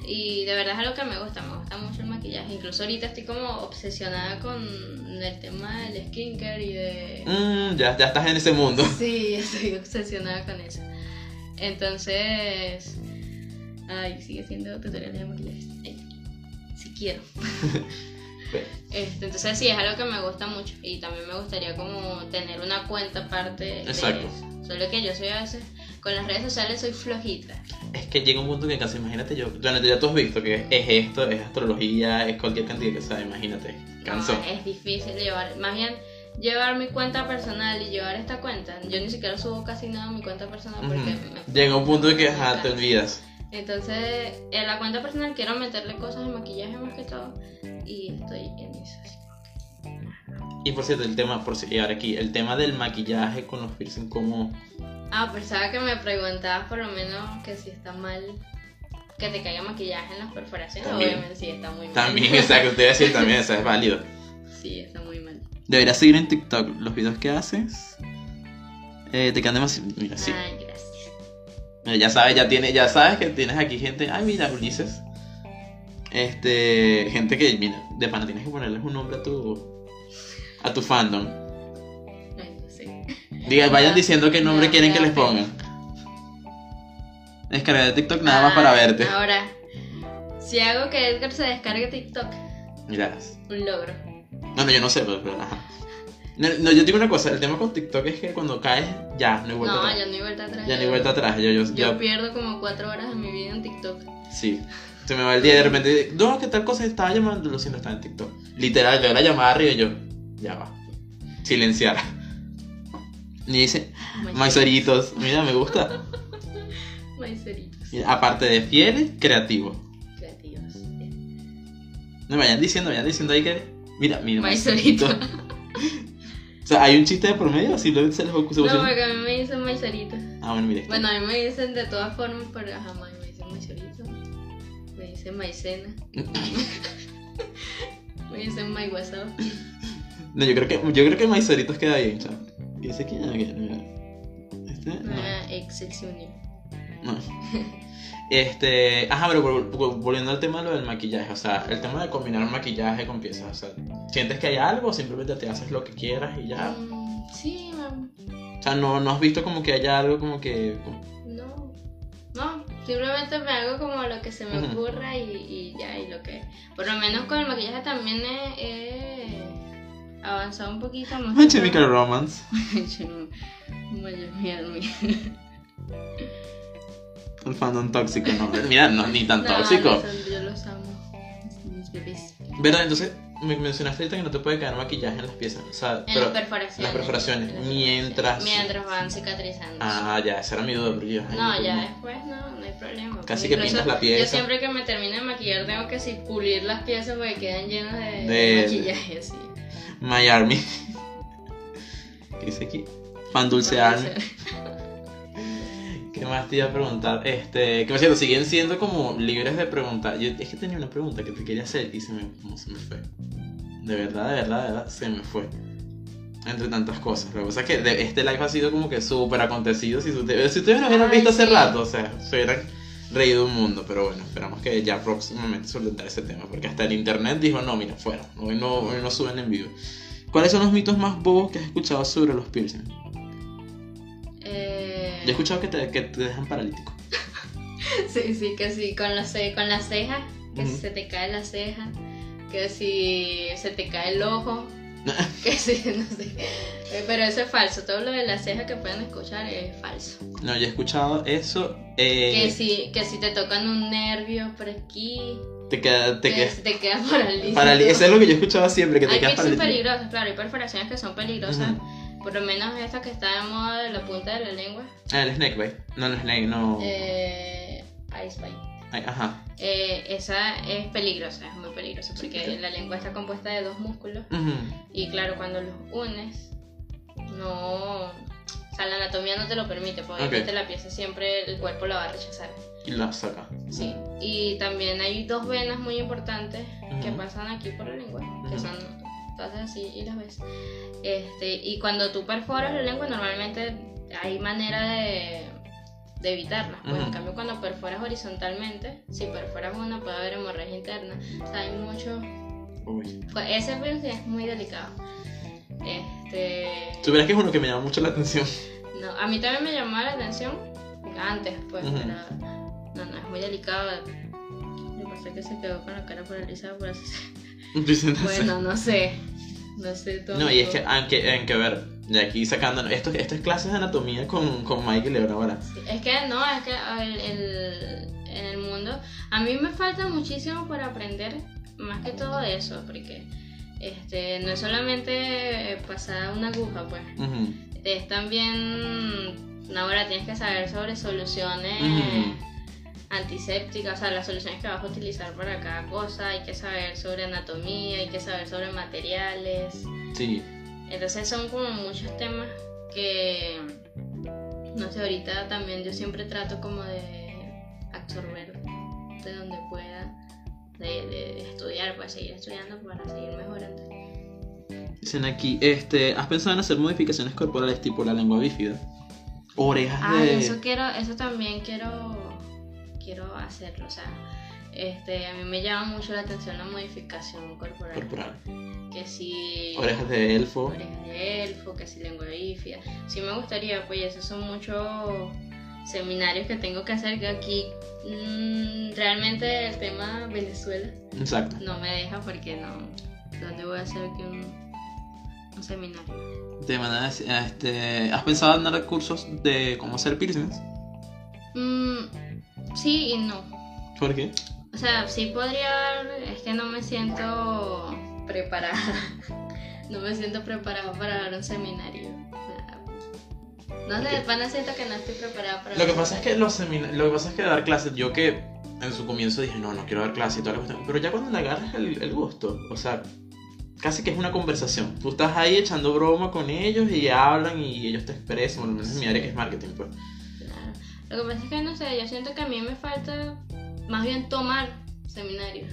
Y de verdad es algo que me gusta, me gusta mucho el maquillaje. Incluso ahorita estoy como obsesionada con el tema del skincare y de... Mm, ya, ya estás en ese mundo. Sí, estoy obsesionada con eso. Entonces... Ay, sigue siendo tutorial de maquillaje. Si quiero. Este, entonces sí, es algo que me gusta mucho y también me gustaría como tener una cuenta aparte de Exacto. eso. Solo que yo soy a veces, con las redes sociales soy flojita. Es que llega un punto que casi, imagínate yo, bueno, ya tú has visto que es esto, es astrología, es cualquier cantidad que sea, imagínate, cansó. No, es difícil llevar, más bien llevar mi cuenta personal y llevar esta cuenta. Yo ni siquiera subo casi nada a mi cuenta personal porque Llega un punto de que ajá, te olvidas. Entonces, en la cuenta personal quiero meterle cosas de maquillaje más que todo y estoy en eso. así. Y por cierto, el tema, por si- ahora aquí, el tema del maquillaje con los piercing, como... Ah, pensaba que me preguntabas por lo menos que si está mal que te caiga maquillaje en las perforaciones. También. Obviamente sí, está muy mal. También, exacto, te iba a decir también, eso es válido. Sí, está muy mal. Deberías seguir en TikTok los videos que haces. Eh, te quedan demasiado... Mira, sí. Ay, gracias. Mira, Ya sabes, ya tiene, ya sabes que tienes aquí gente. Ay, mira, Ulises. Este, gente que, mira, de pana tienes que ponerles un nombre a tu a tu fandom. Ay, no sé. Diga, vayan Ya, diciendo qué nombre quieren que les pongan. Descarga de TikTok nada más para Ah, verte. Ahora, si hago que Edgar se descargue TikTok, Mira. un logro. No, no, yo no sé, pero, pero, ajá. No, no, yo digo una cosa, el tema con TikTok es que cuando caes, ya, no hay vuelta No, atrás. ya no hay vuelta atrás. Ya no hay vuelta atrás. Yo, yo, Yo yo- pierdo como cuatro horas de mi vida en TikTok. Sí. Se me va el día y de repente, no, ¿qué tal cosa estaba llamando? Lo siento, estaba en TikTok. Literal, veo la llamada arriba y yo, ya va. Silenciar. Y dice, maizeritos. Mira, me gusta. Mira, aparte de fieles, creativos. Creativos. No vayan diciendo, vayan diciendo ahí que. Mira, mira. Maizerito. O sea, hay un chiste de por medio, simplemente se les ocurre. No, porque a mí me dicen maiceritos. Ah, bueno, mire. Bueno, a mí me dicen de todas formas, pero jamás me dicen maizerito. Me dicen maicena. me dicen WhatsApp. No, yo creo que, yo creo que maizeritos queda bien, chaval. Ese que. Este. Una ex sección. No. Este, ajá, pero vol- vol- volviendo al tema de lo del maquillaje, o sea, el tema de combinar maquillaje con piezas, o sea, ¿sientes que hay algo o simplemente te haces lo que quieras y ya? Mm, sí, mam. O sea, no, no has visto como que haya algo como que... No. No, simplemente me hago como lo que se me ocurra y, y ya, y lo que. Por lo menos con el maquillaje también he avanzado un poquito más. My Chemical Romance. Miami. Un fandom tóxico, ¿no? Mira, no, ni tan No, tóxico. los- yo los amo. Mis bebés. ¿Verdad? Entonces, me mencionaste ahorita que no te puede caer maquillaje en las piezas, o sea, En pero... las perforaciones. las perforaciones, En las mientras- Mientras van cicatrizando. Ah, ya, esa era mi duda, yo... ay, No, no, ya después no, no hay problema. Casi que pintas la Yo pieza. siempre que me termino de maquillar tengo que sí, pulir las piezas porque quedan llenas de, De- maquillaje, sí. My Army. ¿Qué dice aquí? Fan Dulce Army. ¿Qué más te iba a preguntar? Este, que por cierto, siguen siendo como libres de preguntar. Yo es que tenía una pregunta que te quería hacer y se me, se me fue. De verdad, de verdad, de verdad, se me fue. Entre tantas cosas. Lo que pasa es que de- este live ha sido como que súper acontecido. Si ustedes, si ustedes lo hubieran visto hace rato, o sea, se hubieran reído un mundo. Pero bueno, esperamos que ya próximamente soltar ese tema. Porque hasta el internet dijo, no, mira, fuera. Hoy no, hoy no suben en vivo. ¿Cuáles son los mitos más bobos que has escuchado sobre los piercings? Eh, Yo he escuchado que te, que te dejan paralítico. Sí, sí, que sí, con la, ce- con la ceja, que si se te cae la ceja, que si se te cae el ojo, que si, no sé. Eh, Pero eso es falso, todo lo de la ceja que pueden escuchar es falso. No, yo he escuchado eso. eh, Que si, que si te tocan un nervio por aquí, te queda, te que quedas si te quedas paralítico. parali- Eso es lo que yo he escuchado siempre, que te Hay quedas paralítico. peligrosas, claro, hay perforaciones que son peligrosas. Por lo menos esta que está de moda de la punta de la lengua. Ah, el snake bite. No, el snake, no. Eh, Ice Bite. Ajá. Eh, esa es peligrosa, es muy peligrosa porque Sí. la lengua está compuesta de dos músculos y claro, cuando los unes, no... O sea, la anatomía no te lo permite, porque la pieza siempre el cuerpo la va a rechazar. Y la saca. Sí. Y también hay dos venas muy importantes que pasan aquí por la lengua, que son, así y las ves. Este, y cuando tú perforas la lengua, normalmente hay manera de, de evitarlas. Pues en cambio cuando perforas horizontalmente, si perforas una puede haber hemorragia interna. O sea, hay mucho... Uy. Pues ese es muy delicado. Este... Tú verás que es uno que me llama mucho la atención. No, a mí también me llamaba la atención antes, pues, Ujú. pero no, no, es muy delicado. Lo que pasa es que se quedó con la cara paralizada por así. Bueno, no sé. No sé todo. No, y es que, aunque, aunque a ver, de aquí sacando, esto, esto es clases de anatomía con, con Michael León ahora. Sí, Es que no, es que el, el- en el mundo. A mí me falta muchísimo por aprender, más que todo eso, porque este no es solamente pasar una aguja, pues. Ujú. Es también. Ahora tienes que saber sobre soluciones. Ujú. antisépticas, o sea, las soluciones que vas a utilizar para cada cosa, hay que saber sobre anatomía, hay que saber sobre materiales. Sí, Entonces son como muchos temas que, no sé, ahorita también yo siempre trato como de absorber de donde pueda, de, de estudiar, pues seguir estudiando para seguir mejorando. dicen aquí, este, ¿has pensado en hacer modificaciones corporales tipo la lengua bífida? Orejas Ah, de... eso quiero, eso también quiero, quiero hacerlo, o sea, este, a mí me llama mucho la atención la modificación corporal. corporal. Que si Orejas de elfo. orejas de elfo, que si lengua bífida. Sí me gustaría, pues esos son muchos seminarios que tengo que hacer que aquí mm, realmente el tema Venezuela Exacto. no me deja porque no. ¿Dónde voy a hacer aquí un, un seminario? Te mandan a decir, este, ¿Has pensado en dar cursos de cómo hacer piercings? Mm, sí y no. ¿Por qué? O sea, sí podría, es que no me siento preparada. No me siento preparada para dar un seminario. No sé, Ok. pana siento que no estoy preparada para Lo que pasa es que los lo que pasa es que dar clases, yo que en su comienzo dije, no, no quiero dar clases y toda la cuestión, pero ya cuando le agarras el, el gusto, o sea, casi que es una conversación. Tú estás ahí echando broma con ellos y hablan y ellos te expresan, por lo menos en mi área que es marketing, pues. Claro. Lo que pasa es que no sé, yo siento que a mí me falta más bien tomar seminarios.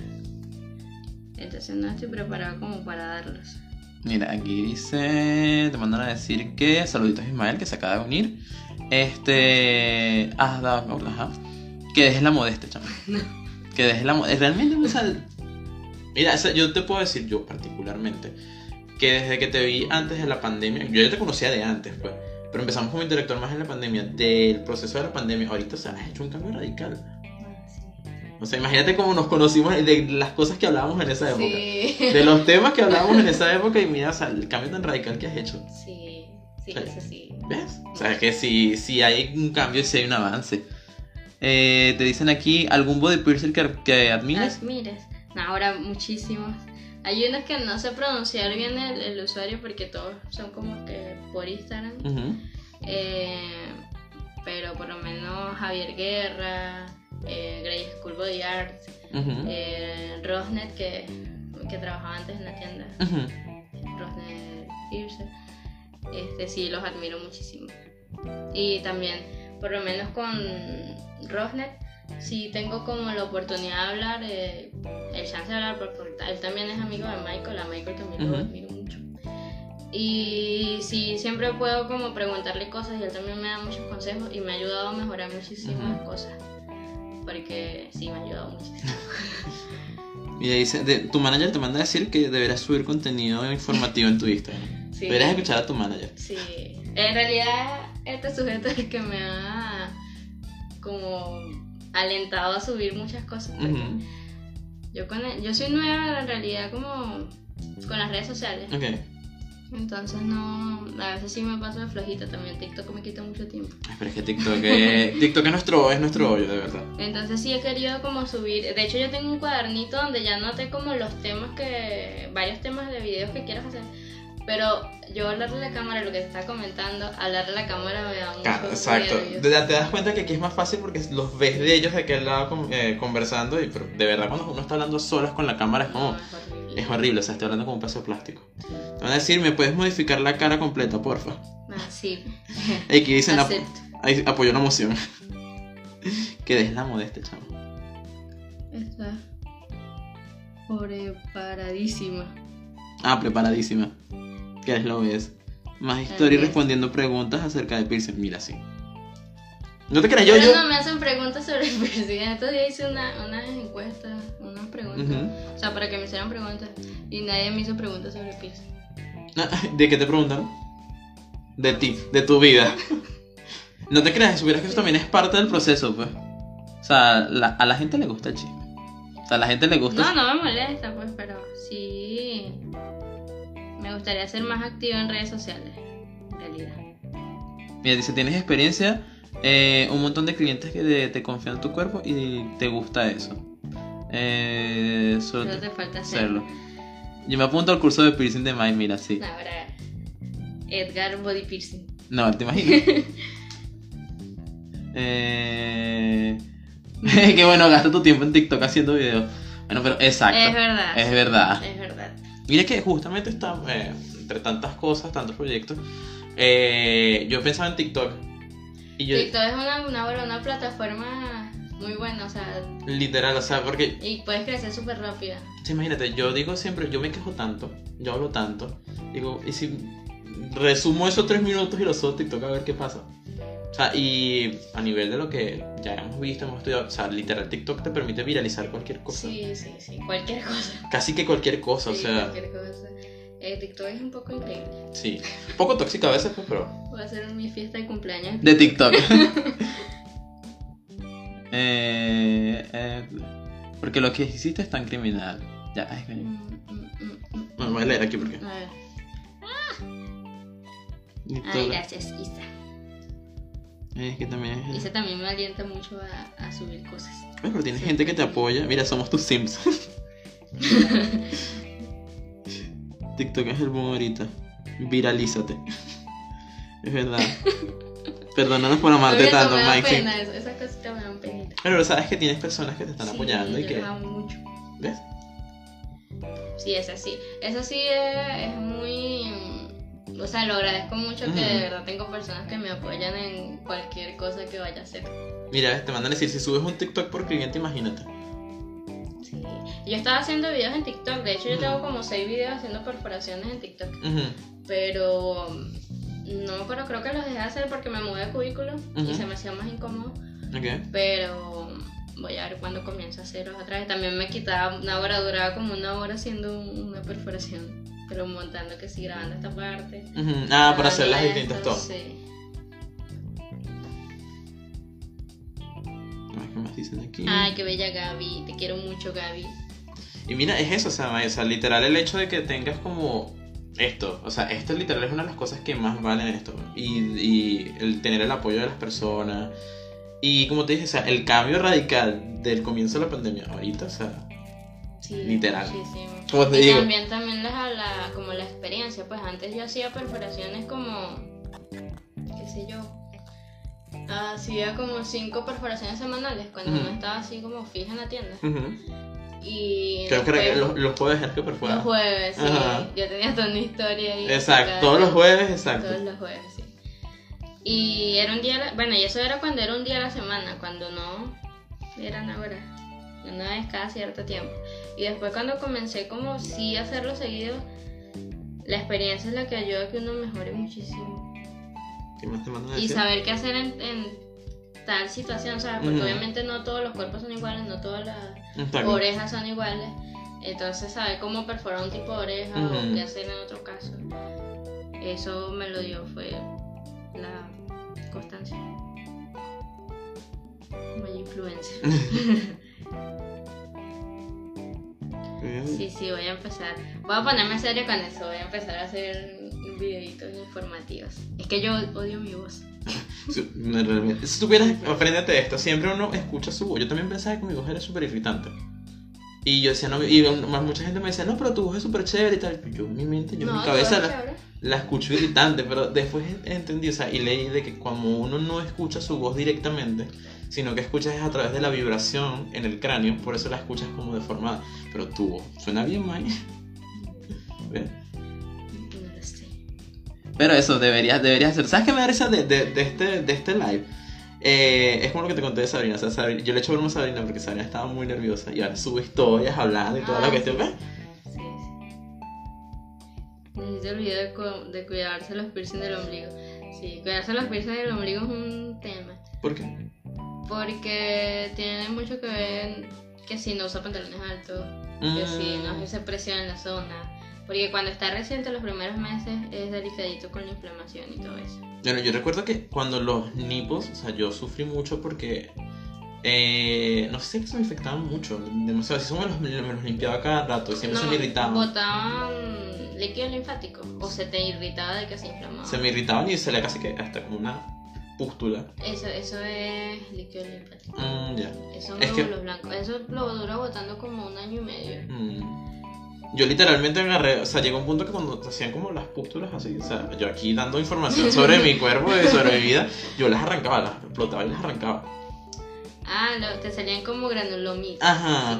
Entonces no estoy preparada como para darlos. Mira, aquí dice, te mandan a decir que, saluditos a Ismael, que se acaba de unir, este, has dado, ajá, que dejes la modestia, chamo. Que dejes la modestia, realmente, o sea, mira, o sea, yo te puedo decir, yo particularmente, que desde que te vi antes de la pandemia, yo ya te conocía de antes, pues, pero empezamos como intelectual más en la pandemia, del proceso de la pandemia, ahorita, o sea, has hecho un cambio radical. O sea, imagínate cómo nos conocimos de las cosas que hablábamos en esa época. Sí. De los temas que hablábamos en esa época y mira, o sea, el cambio tan radical que has hecho. Sí, sí, Sí. eso sí. ¿Ves? O sea, que si, si hay un cambio, si hay un avance. Eh, te dicen aquí algún body piercer que, que admires. Admires. No, ahora muchísimos. Hay unos que no sé pronunciar bien el, el usuario porque todos son como que por Instagram. Eh, pero por lo menos Javier Guerra, eh, Grey School Body Art, Ujú. eh, Rosnet que, que trabajaba antes en la tienda, Ujú. Rosnet Piercer. Este, sí, los admiro muchísimo. Y también, por lo menos con Rosnet, sí tengo como la oportunidad de hablar, eh, el chance de hablar, porque él también es amigo de Michael, a Michael también lo Ujú. admiro mucho. Y sí, siempre puedo como preguntarle cosas y él también me da muchos consejos y me ha ayudado a mejorar muchísimas Ujú. cosas. Porque sí, me ha ayudado muchísimo. Y ahí dice, de- tu manager te manda a decir que deberás subir contenido informativo en tu Instagram. Sí. Deberás escuchar a tu manager. Sí, en realidad este sujeto es el que me ha como alentado a subir muchas cosas. porque Ujú. Yo con yo soy nueva en realidad como con las redes sociales. Ok. Entonces no, a veces sí me paso de flojita también. TikTok me quita mucho tiempo. Pero es que TikTok es, TikTok es nuestro, es nuestro hoyo, de verdad. Entonces sí he querido como subir. De hecho yo tengo un cuadernito donde ya noté como los temas que, varios temas de videos que quieras hacer. Pero yo hablarle a la cámara, lo que te está comentando, hablarle a la cámara me da mucho exacto. nervios. Te, das cuenta que aquí es más fácil porque los ves de ellos de aquel lado eh, conversando y pero de verdad cuando uno está hablando solas con la cámara es como... No, es horrible. O sea, estoy hablando como un pedazo de plástico. Te van a decir, ¿me puedes modificar la cara completa, porfa? Ah, sí. Aquí dicen, ap- ahí apoyo una moción. que des la modestia, chamo. Está preparadísima. Ah, preparadísima. Que es lo ves. Más historia y respondiendo preguntas acerca de piercing. Mira, sí. No te creas, yo, Pero yo. no me hacen preguntas sobre el piercing. Estos días hice una, unas encuestas, preguntas. O sea, para que me hicieran preguntas. Y nadie me hizo preguntas sobre piercing. ¿De qué te preguntaron? De ti, de tu vida. No te creas, supieras que eso también es parte del proceso, pues. O sea, la- a la gente le gusta el chisme. O sea, a la gente le gusta. No, no me molesta, pues, pero sí. Me gustaría ser más activa en redes sociales. En realidad. Mira, dice, tienes experiencia, eh, un montón de clientes que te, te confían en tu cuerpo y te gusta eso. Eh, solo Solo te- falta hacerlo. hacerlo. Yo me apunto al curso de piercing de Mike, mira, sí. Ahora, Edgar Body Piercing. No, ¿te imaginas? eh... que bueno, gasta tu tiempo en TikTok haciendo videos. Bueno, pero exacto. Es verdad. Es verdad. Es verdad. Mira que justamente está, eh, entre tantas cosas, tantos proyectos, eh, yo pensaba en TikTok. Y yo, TikTok es una, una, una plataforma muy buena, o sea, literal, o sea, porque, y puedes crecer súper rápida. sí, imagínate, yo digo siempre, yo me quejo tanto, yo hablo tanto, digo, y si resumo esos tres minutos y los subo a TikTok a ver qué pasa. O sea, y a nivel de lo que ya hemos visto, hemos estudiado, o sea, literal, TikTok te permite viralizar cualquier cosa. Sí, sí, sí, cualquier cosa. Casi que cualquier cosa, o Sí, sea, cualquier cosa. Eh, TikTok es un poco increíble. sí. Un poco tóxica a veces, pues, pero... Voy a hacer mi fiesta de cumpleaños. De TikTok. eh, eh, porque lo que hiciste es tan criminal. Ya, ay, coño. Mm, mm, mm. Bueno, voy a leer aquí porque. A ver. Ay, gracias, Isa. Es que también es. Isa también me alienta mucho a, a subir cosas. Ay, pero tienes gente que te apoya. Mira, somos tus Sims. TikTok es el boom ahorita. Viralízate. Es verdad. Perdónanos por amarte tanto, Mike. pena, esas cositas me dan penita. Pero sabes que tienes personas que te están Sí, apoyando y que. mucho. ¿Ves? Sí, es así. Eso sí es, es muy... mm, O sea, lo agradezco mucho que de verdad tengo personas que me apoyan en cualquier cosa que vaya a hacer. Mira, te mandan a decir: si subes un TikTok por cliente, imagínate. Sí. Yo estaba haciendo videos en TikTok. De hecho, yo Ujú. tengo como 6 videos haciendo perforaciones en TikTok. Ujú. Pero... mm, No, pero creo que los dejé de hacer porque me mudé de cubículo y se me hacía más incómodo. Ok. Pero voy a ver cuándo comienzo a hacerlos otra vez. También me quitaba una hora, duraba como una hora haciendo un- una perforación. Pero montando que sí, grabando esta parte. Ah, para hacer las distintas tomas. Sí. Ay, ¿Qué más dicen aquí? Ay, qué bella Gaby. Te quiero mucho, Gaby. Y mira, es eso, o sea, sea, literal el hecho de que tengas como esto, o sea, esto literal es una de las cosas que más valen en esto. Y, y el tener el apoyo de las personas. Y como te dije, o sea, el cambio radical del comienzo de la pandemia ahorita, o sea, Sí, Literal. muchísimo. como te y digo. también, también la, la- como la experiencia, pues antes yo hacía perforaciones como, qué sé yo, hacía como cinco perforaciones semanales cuando no estaba así como fija en la tienda. Ujú. Y Creo que era los, los jueves era que perfora. los jueves, sí. Ajá. Yo tenía toda una historia ahí. Exacto, todos los jueves, exacto. Todos los jueves, sí. Y era un día, la- bueno, y eso era cuando era un día a la semana, cuando no eran ahora, una vez cada cierto tiempo. Y después cuando comencé como sí a hacerlo seguido, la experiencia es la que ayuda a que uno mejore muchísimo. ¿Qué más te a Y saber qué hacer en, en tal situación, ¿sabes? Porque obviamente no todos los cuerpos son iguales, no todas las orejas son iguales. Entonces, saber cómo perforar un tipo de oreja o qué hacer en otro caso. Eso me lo dio, fue la constancia. Muy influencia. sí, sí, voy a empezar. Voy a ponerme serio con eso. Voy a empezar a hacer videitos informativos. Es que yo odio mi voz. Si supieras, apréndete esto, siempre uno escucha su voz. Yo también pensaba que mi voz era súper irritante. Y yo decía, no, y más mucha gente me decía, no, pero tu voz es súper chévere y tal. Yo mi mente, yo mi cabeza la, escucho irritante, pero después entendí, o sea, y leí de que cuando uno no escucha su voz directamente, sino que escuchas es a través de la vibración en el cráneo, por eso la escuchas como deformada. Pero tu voz suena bien, Mike. Pero eso deberías, deberías hacer. ¿Sabes qué me da risa de, de, de este, de este live? Eh, es como lo que te conté de Sabrina. O sea, Sabrina- yo le echo broma a Sabrina porque Sabrina estaba muy nerviosa y ahora sube historias hablando y toda la Ah, cuestión. ¿ves? Sí. Necesito olvidar de, cu- de cuidarse los piercing del ombligo. Sí, cuidarse los piercing del ombligo es un tema. ¿Por qué? Porque tiene mucho que ver que si no usa pantalones altos, que si no Mm, hace presión en la zona. Porque cuando está reciente, los primeros meses es delicadito con la inflamación y todo eso. Bueno, yo recuerdo que cuando los nipos, o sea, yo sufrí mucho porque. eh, no sé que se me infectaban mucho, demasiado. Así me los, me los limpiaba cada rato y siempre se me irritaban. botaban líquido linfático o se te irritaba de que se inflamaba. Se me irritaban y se le casi que hasta como una pústula. Eso, eso es líquido linfático. Mm, ya. Eso son Es que- blancos. Eso lo dura botando como un año y medio. Mm. Yo literalmente agarré, o sea, llegó un punto que cuando te hacían como las pústulas así, o sea, yo aquí dando información sobre mi cuerpo y sobre mi vida, yo las arrancaba, las explotaba y las arrancaba. Ah, lo- te salían como granulomitas. Ajá.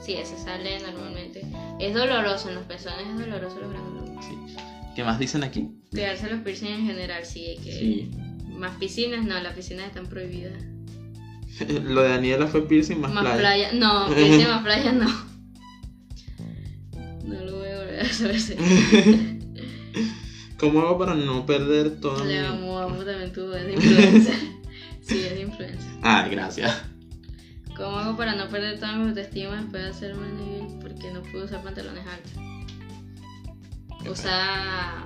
Sí. sí, eso sale normalmente. Es doloroso en los pezones, es doloroso los granulomas. Sí. ¿Qué más dicen aquí? Cuidarse los piercing en general, sí. Que Sí. Más piscinas, no, las piscinas están prohibidas. Lo de Daniela fue piercing más, Más playa. playa, no, piercing más playa no. No lo voy a volver a hacer. ¿Cómo hago para no perder toda Le mi... amo, amo también tu es influencer. Sí, es influencer. Ay, gracias. ¿Cómo hago para no perder toda mi autoestima después de hacerme nivel? Porque no puedo usar pantalones altos. Usa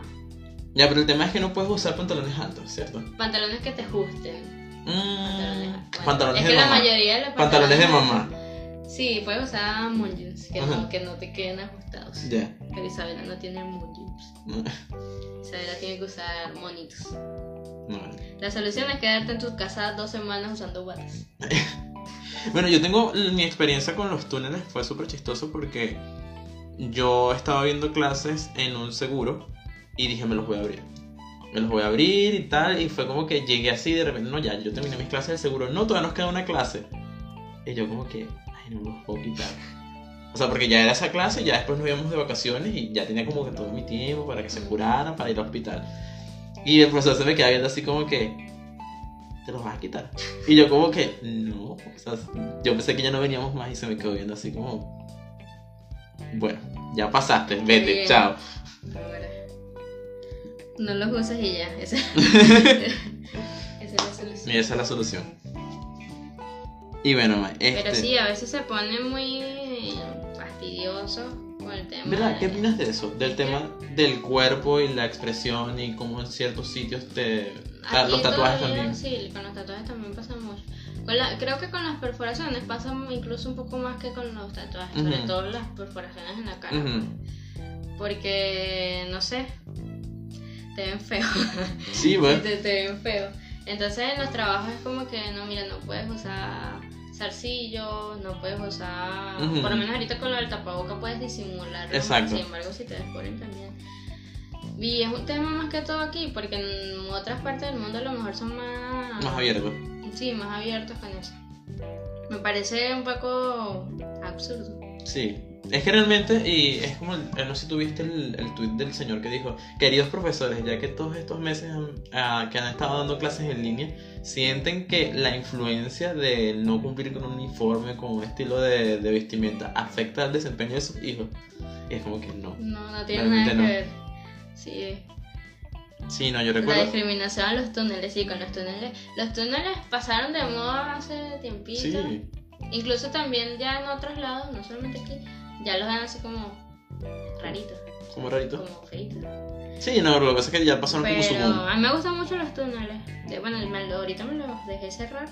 Ya, pero el tema es que no puedes usar pantalones altos, ¿cierto? pantalones que te ajusten. Pantalones, Mm, bueno, pantalones es de la mamá. mayoría de los Pantalones de pantalones- mamá. Sí, puedes usar jeans, que, no, que no te queden ajustados. Ya. Pero Isabela no tiene. No, Isabela tiene que usar monitos. No. La solución es quedarte en tu casa dos semanas usando batas. Bueno, yo tengo mi experiencia con los túneles, fue súper chistoso porque yo estaba viendo clases en un seguro y dije, me los voy a abrir. Me los voy a abrir y tal, y fue como que llegué así de repente, no, ya, yo terminé mis clases del seguro, no, todavía nos queda una clase. Y yo como que, ay, no me los puedo quitar. O sea, porque ya era esa clase, ya después nos íbamos de vacaciones y ya tenía como que todo mi tiempo para que se curaran, para ir al hospital. Y el profesor se me queda viendo así como que, ¿te los vas a quitar? Y yo como que, no, o sea, yo pensé que ya no veníamos más y se me quedó viendo así como, bueno, ya pasaste, vete, Bien. chao. No los uses y ya. Esa, esa es la solución. Y esa es la solución. Y bueno, este, Pero sí, a veces se pone muy fastidioso con el tema. ¿verdad? ¿Qué de- opinas de eso? Del tema del cuerpo y la expresión y cómo en ciertos sitios te... Aquí los tatuajes todavía, también. Sí, con los tatuajes también pasa mucho. La- creo que con las perforaciones pasa incluso un poco más que con los tatuajes, sobre Ujú. todo las perforaciones en la cara. Ujú. Porque, no sé, te ven feo. Sí, bueno. te, te ven feo. Entonces en los trabajos es como que, no, mira, no puedes usar zarcillo, no puedes usar... Ujú. Por lo menos ahorita con lo del tapaboca puedes disimularlo. Exacto. Sin embargo, si te descubren también. Y es un tema más que todo aquí, porque en otras partes del mundo a lo mejor son más... Más abierto. Sí, más abiertos con eso. Me parece un poco absurdo. Sí. Es que realmente, y es como, el- no sé si tuviste el, el tweet del señor que dijo, queridos profesores, ya que todos estos meses ah, que han estado dando clases en línea, sienten que la influencia de no cumplir con un uniforme, con un estilo de, de vestimenta, afecta al desempeño de sus hijos. Y es como que no. No, no tiene nada que no. ver. Sí, Sí, no, yo La recuerdo. discriminación a los túneles, sí, con los túneles. Los túneles pasaron de moda hace tiempito. Sí, Incluso también ya en otros lados, no solamente aquí, ya los ven así como raritos, como rarito. como feitos. Sí, no, lo que pasa es que ya pasaron como su boom. a mí me gustan mucho los túneles. Bueno, ahorita me los dejé cerrar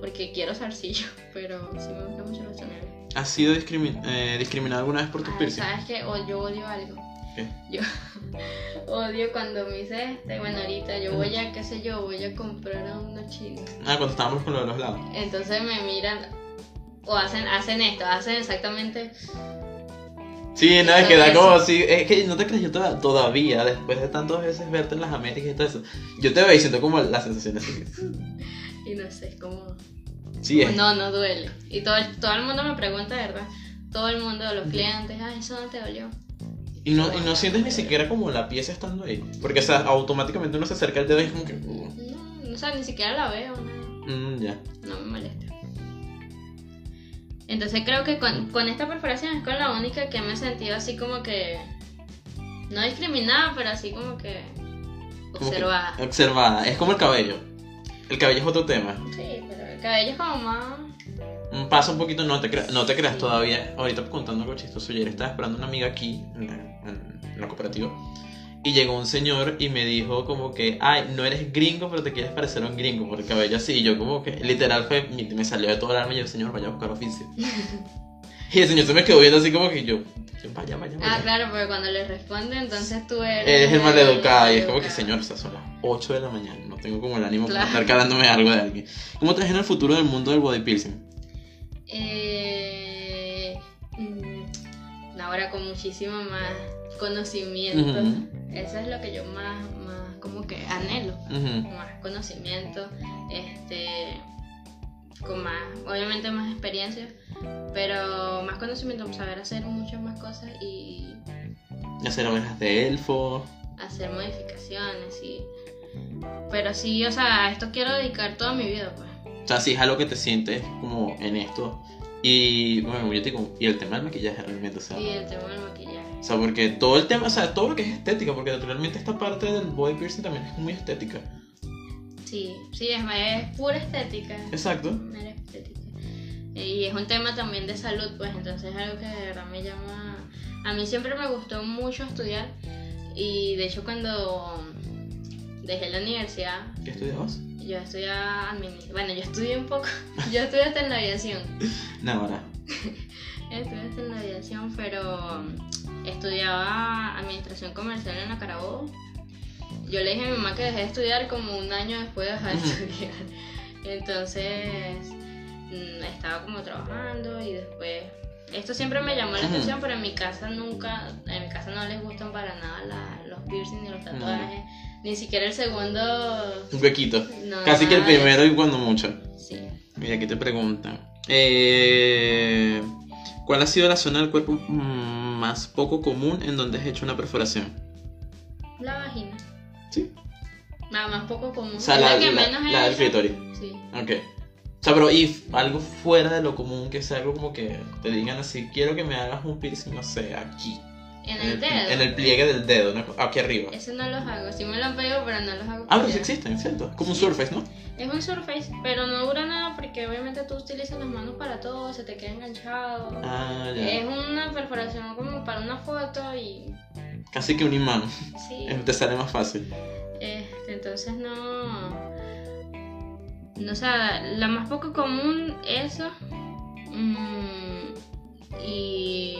porque quiero zarcillo, pero sí me gustan mucho los túneles. ¿Has sido discrimi- eh, discriminado alguna vez por tus piercings? ¿Sabes qué? O yo odio algo. ¿Qué? Yo odio cuando me hice este, bueno, ahorita yo voy a, qué sé yo, voy a comprar a unos chinos. Ah, cuando estábamos con lo de los lados. Entonces me miran o hacen, hacen esto, hacen exactamente. Sí, no, es que da como así. Es que no te crees, yo toda- todavía, después de tantas veces verte en las Américas y todo eso, yo te veo y siento como la sensación así. Y no sé, es como. Sí, es. No, no duele. Y todo, el- todo el mundo me pregunta, ¿verdad? Todo el mundo, los clientes, ay, eso no te dolió. Y no, y no sientes ni siquiera como la pieza estando ahí. Porque, o sea, automáticamente uno se acerca al dedo y es como que. uh, No, o sea, ni siquiera la veo, nada. mm, ya. No me molesta. Entonces creo que con, con esta perforación es con la única que me he sentido así como que. No discriminada, pero así como que. Como que Observada. observada. Es como el cabello. El cabello es otro tema. Sí, pero el cabello es como más. Pasa un poquito, no te, crea- no te creas todavía. Ahorita contando algo chistoso. Ayer estaba esperando una amiga aquí, en la, en la cooperativa. Y llegó un señor y me dijo como que, ay, no eres gringo, pero te quieres parecer a un gringo por el cabello así. Y yo como que, literal, fue, me salió de todo el alma y yo, señor, vaya a buscar oficio. y el señor se me quedó viendo así como que yo, vaya, vaya, vaya. Ah, claro, porque cuando le responde, entonces tú eres. Eres el maleducado y es como que, señor, o sea, son las 8 de la mañana, no tengo como el ánimo para estar calándome algo de alguien. ¿Cómo en el futuro del mundo del body piercing? Eh, mm, ahora con muchísimo más conocimiento. Ujú. Eso es lo que yo más, más como que anhelo. Ujú. Más conocimiento, este, con más, obviamente más experiencia, pero más conocimiento, saber hacer muchas más cosas y Hacer ovejas de elfo. hacer modificaciones y... Pero sí, o sea, a esto quiero dedicar toda mi vida, pues. O sea, si es algo que te sientes como en esto. Y bueno, yo te digo, y el tema del maquillaje realmente, o sea. Y el tema del maquillaje. O sea, porque todo el tema, o sea, todo lo que es estética, porque naturalmente esta parte del body piercing también es muy estética. Sí, sí, es, es pura estética. Exacto. Mera estética. Y es un tema también de salud, pues entonces es algo que de verdad me llama... A mí siempre me gustó mucho estudiar y de hecho cuando dejé la universidad, ¿Qué estudiabas? yo estudiaba admini- Bueno, yo estudié un poco, yo estudié hasta en la aviación. No, ahora. Estudié hasta en la aviación, pero estudiaba administración comercial en la Carabobo. Yo le dije a mi mamá que dejé de estudiar como un año después de dejar de estudiar. Entonces mm, estaba como trabajando y después... Esto siempre me llamó la atención, pero en mi casa nunca, en mi casa no les gustan para nada la- los piercings ni los tatuajes, ni siquiera el segundo... Un huequito. No, Casi que el primero y cuando mucho. Sí. Mira, aquí te preguntan. Eh, ¿Cuál ha sido la zona del cuerpo más poco común en donde has hecho una perforación? La vagina. Sí. Nada más poco común. O sea, Es la, que la- menos la del clítoris. Sí. Ok. O sea, pero y f- algo fuera de lo común, que sea algo como que te digan así, quiero que me hagas un piercing, no sé, aquí. En el dedo. En el pliegue del dedo, ¿no? aquí arriba. Ese no los hago. Sí me lo han pedido, pero no los hago. Ah, pero sí existen, ¿cierto? Es como un surface, ¿no? Es un surface, pero no dura nada porque obviamente tú utilizas las manos para todo, se te queda enganchado. Ah, Es ya. una perforación como para una foto y Casi que un imán. sí. Te sale más fácil. Este, entonces no. No, o sea, la más poco común, eso. mm, y.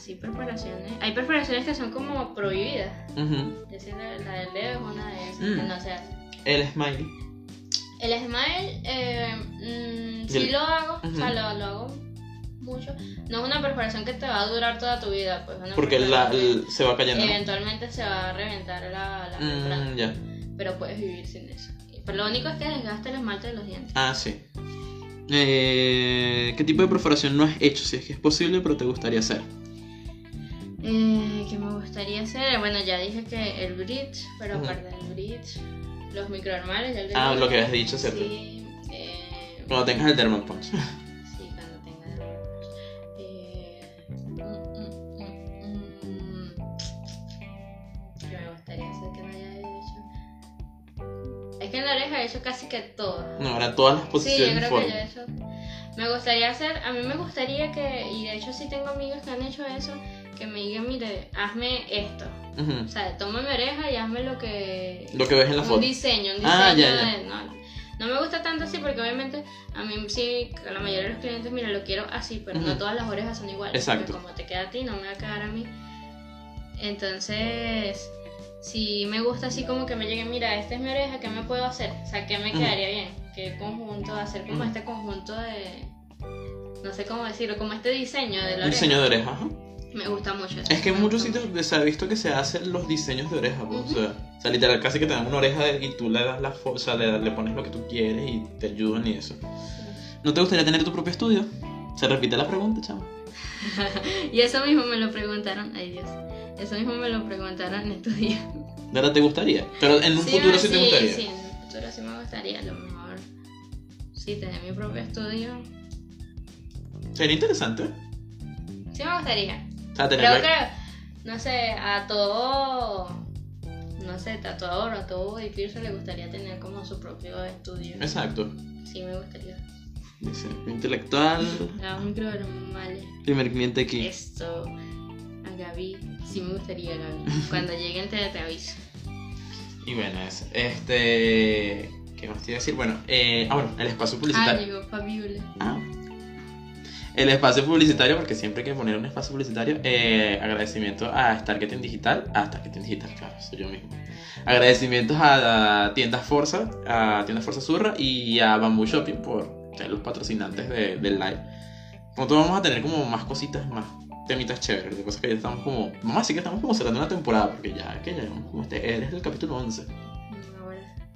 Así, perforaciones. Hay perforaciones que son como prohibidas. Ujú. Es decir, la, la del dedo es una de esas Mm. que no se hace. El smiley. El smile, eh, mm, sí el- lo hago, o sea, lo, lo hago mucho. No es una perforación que te va a durar toda tu vida, pues. una Porque la, el- se va cayendo. Eventualmente se va a reventar la, la Mm, pero puedes vivir sin eso. Pero lo único es que desgaste el esmalte de los dientes. Ah, sí. Eh, ¿Qué tipo de perforación no has hecho? Si es que es posible, pero te gustaría hacer. Eh, ¿Qué me gustaría hacer? Bueno, ya dije que el bridge, pero aparte del bridge, los microarmarios, ya Ah, dije. lo que habías dicho, ¿cierto? Sí, eh, Cuando tengas el dermal punch. Sí, cuando tenga dermatos. Eh, mm, mm, mm. ¿Qué me gustaría hacer que no haya hecho? Es que en la oreja he hecho casi que todo. No, ahora todas las Sí, yo posiciones creo que he hecho. Me gustaría hacer, a mí me gustaría que, y de hecho sí tengo amigas que han hecho eso, que me digan, mire, hazme esto. Ujú. O sea, toma mi oreja y hazme lo que... Lo que ves en la un foto. diseño, un diseño Ah, ya, ya. de... No, no me gusta tanto así porque obviamente a mí sí, a la mayoría de los clientes, mira, lo quiero así, pero no Ujú. todas las orejas son iguales. Exacto. Porque como te queda a ti, no me va a quedar a mí. Entonces, si me gusta así como que me llegue, mira, esta es mi oreja, ¿qué me puedo hacer? O sea, ¿qué me quedaría bien? ¿Qué conjunto? Hacer como este conjunto de... No sé cómo decirlo, como este diseño de la Un oreja. diseño de oreja, ajá. Me gusta mucho. eso, Es que en muchos sitios se ha visto que se hacen los diseños de oreja, pues, Ujú. o, sea, o sea, literal, casi que te dan una oreja y tú le das la fo- o le, le pones lo que tú quieres y te ayudan y eso. ¿No te gustaría tener tu propio estudio? Se repite la pregunta, chamo. Y eso mismo me lo preguntaron, ay Dios, eso mismo me lo preguntaron en estos días. ¿De verdad te gustaría? Pero en un Sí, futuro me- sí te gustaría. Sí, en un futuro sí me gustaría, a lo mejor. Sí, tener mi propio estudio. Sería interesante. Sí me gustaría. Sea, Creo que, no sé, a todo no sé, tatuador o todo piercer le gustaría tener como su propio estudio. Exacto. Sí, me gustaría. Dice, intelectual. La micronormales. Primer cliente aquí. Esto, a Gaby, sí me gustaría Gaby. Cuando lleguen te, te aviso. Y bueno, es, este. ¿Qué más te iba a decir? Bueno, eh, ah, bueno, el espacio Ah, publicitario. llegó Fabiola. Ah. El espacio publicitario, porque siempre hay que poner un espacio publicitario. eh, agradecimiento a Starketing Digital. A Starketing Digital, claro, soy yo mismo. Agradecimientos a, Tiendas Forza, a Tiendas Forza Surra y a Bamboo Shopping por ser los patrocinantes de- del live. Pronto vamos a tener como más cositas, más temitas chéveres, de cosas que ya estamos como. Vamos a decir que estamos como cerrando una temporada, porque ya que llegamos como este, eres el capítulo 11.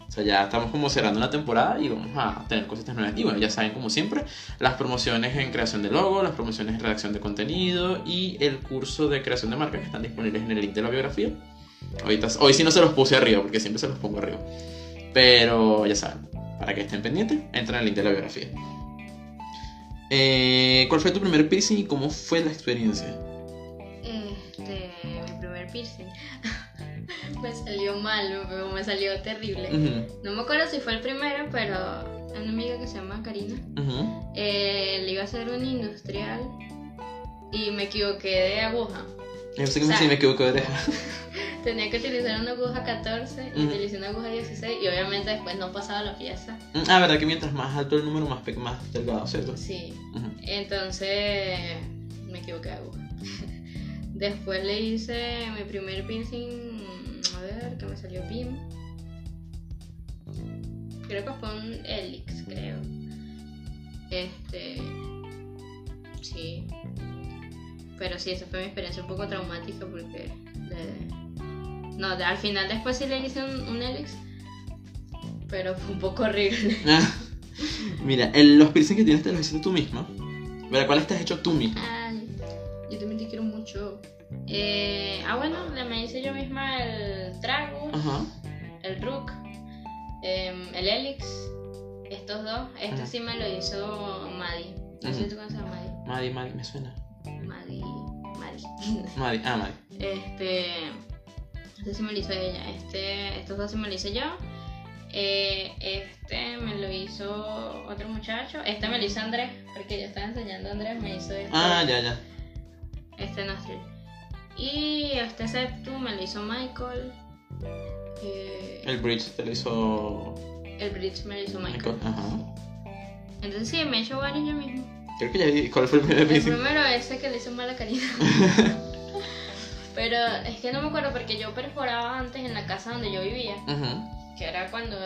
O sea, ya estamos como cerrando una temporada y vamos a tener cositas nuevas. Y bueno, ya saben, como siempre, las promociones en creación de logo, las promociones en redacción de contenido y el curso de creación de marca que están disponibles en el link de la biografía. Ahorita, hoy sí no se los puse arriba, porque siempre se los pongo arriba. Pero ya saben, para que estén pendientes, entren al link de la biografía. Eh, ¿Cuál fue tu primer piercing y cómo fue la experiencia? Este, mi primer piercing. me salió mal, pero me salió terrible. No me acuerdo si fue el primero, pero una amiga que se llama Karina eh, le iba a hacer un industrial y me equivoqué de aguja. Yo sé que O sea, sí me equivoco de oreja. Tenía que utilizar una aguja 14 y utilicé una aguja 16 y obviamente después no pasaba la pieza. Mm, Ah, verdad que mientras más alto el número, más, más delgado, ¿cierto? Sí, entonces me equivoqué de aguja. Después le hice mi primer piercing, ver, que me salió bien. Creo que fue un Helix, creo. Este. Sí. Pero sí, esa fue mi experiencia un poco traumática porque. de- No, de- al final después sí le hice un, un Helix. Pero fue un poco horrible. Ah, Mira, el- los piercings que tienes te los hiciste tú misma. ¿Verdad? ¿Cuáles te has hecho tú misma? Ay, yo también te quiero mucho. Eh, ah, bueno, me hice yo misma el trago, Ajá. el rook, em, el helix, estos dos. Este Ajá. sí me lo hizo Maddie. No sé si tú conoces a Maddie. Maddie, Maddie, me suena. Maddie, Maddie. Maddie, ah, Maddie. Este, este sí me lo hizo ella. Este, estos dos sí me lo hice yo. Eh, este me lo hizo otro muchacho. Este me lo hizo Andrés, porque yo estaba enseñando a Andrés, me hizo este. Ah, ya, ya. Este Nostril. Y este septum me lo hizo Michael. Eh, El bridge te lo hizo el bridge me lo hizo Michael. Michael. Ajá. Entonces sí, me he hecho varios yo mismo. Creo que ya vi cuál fue el primer El primero ese que le hizo mala carita. Pero es que no me acuerdo porque yo perforaba antes en la casa donde yo vivía. Ujú. Que era cuando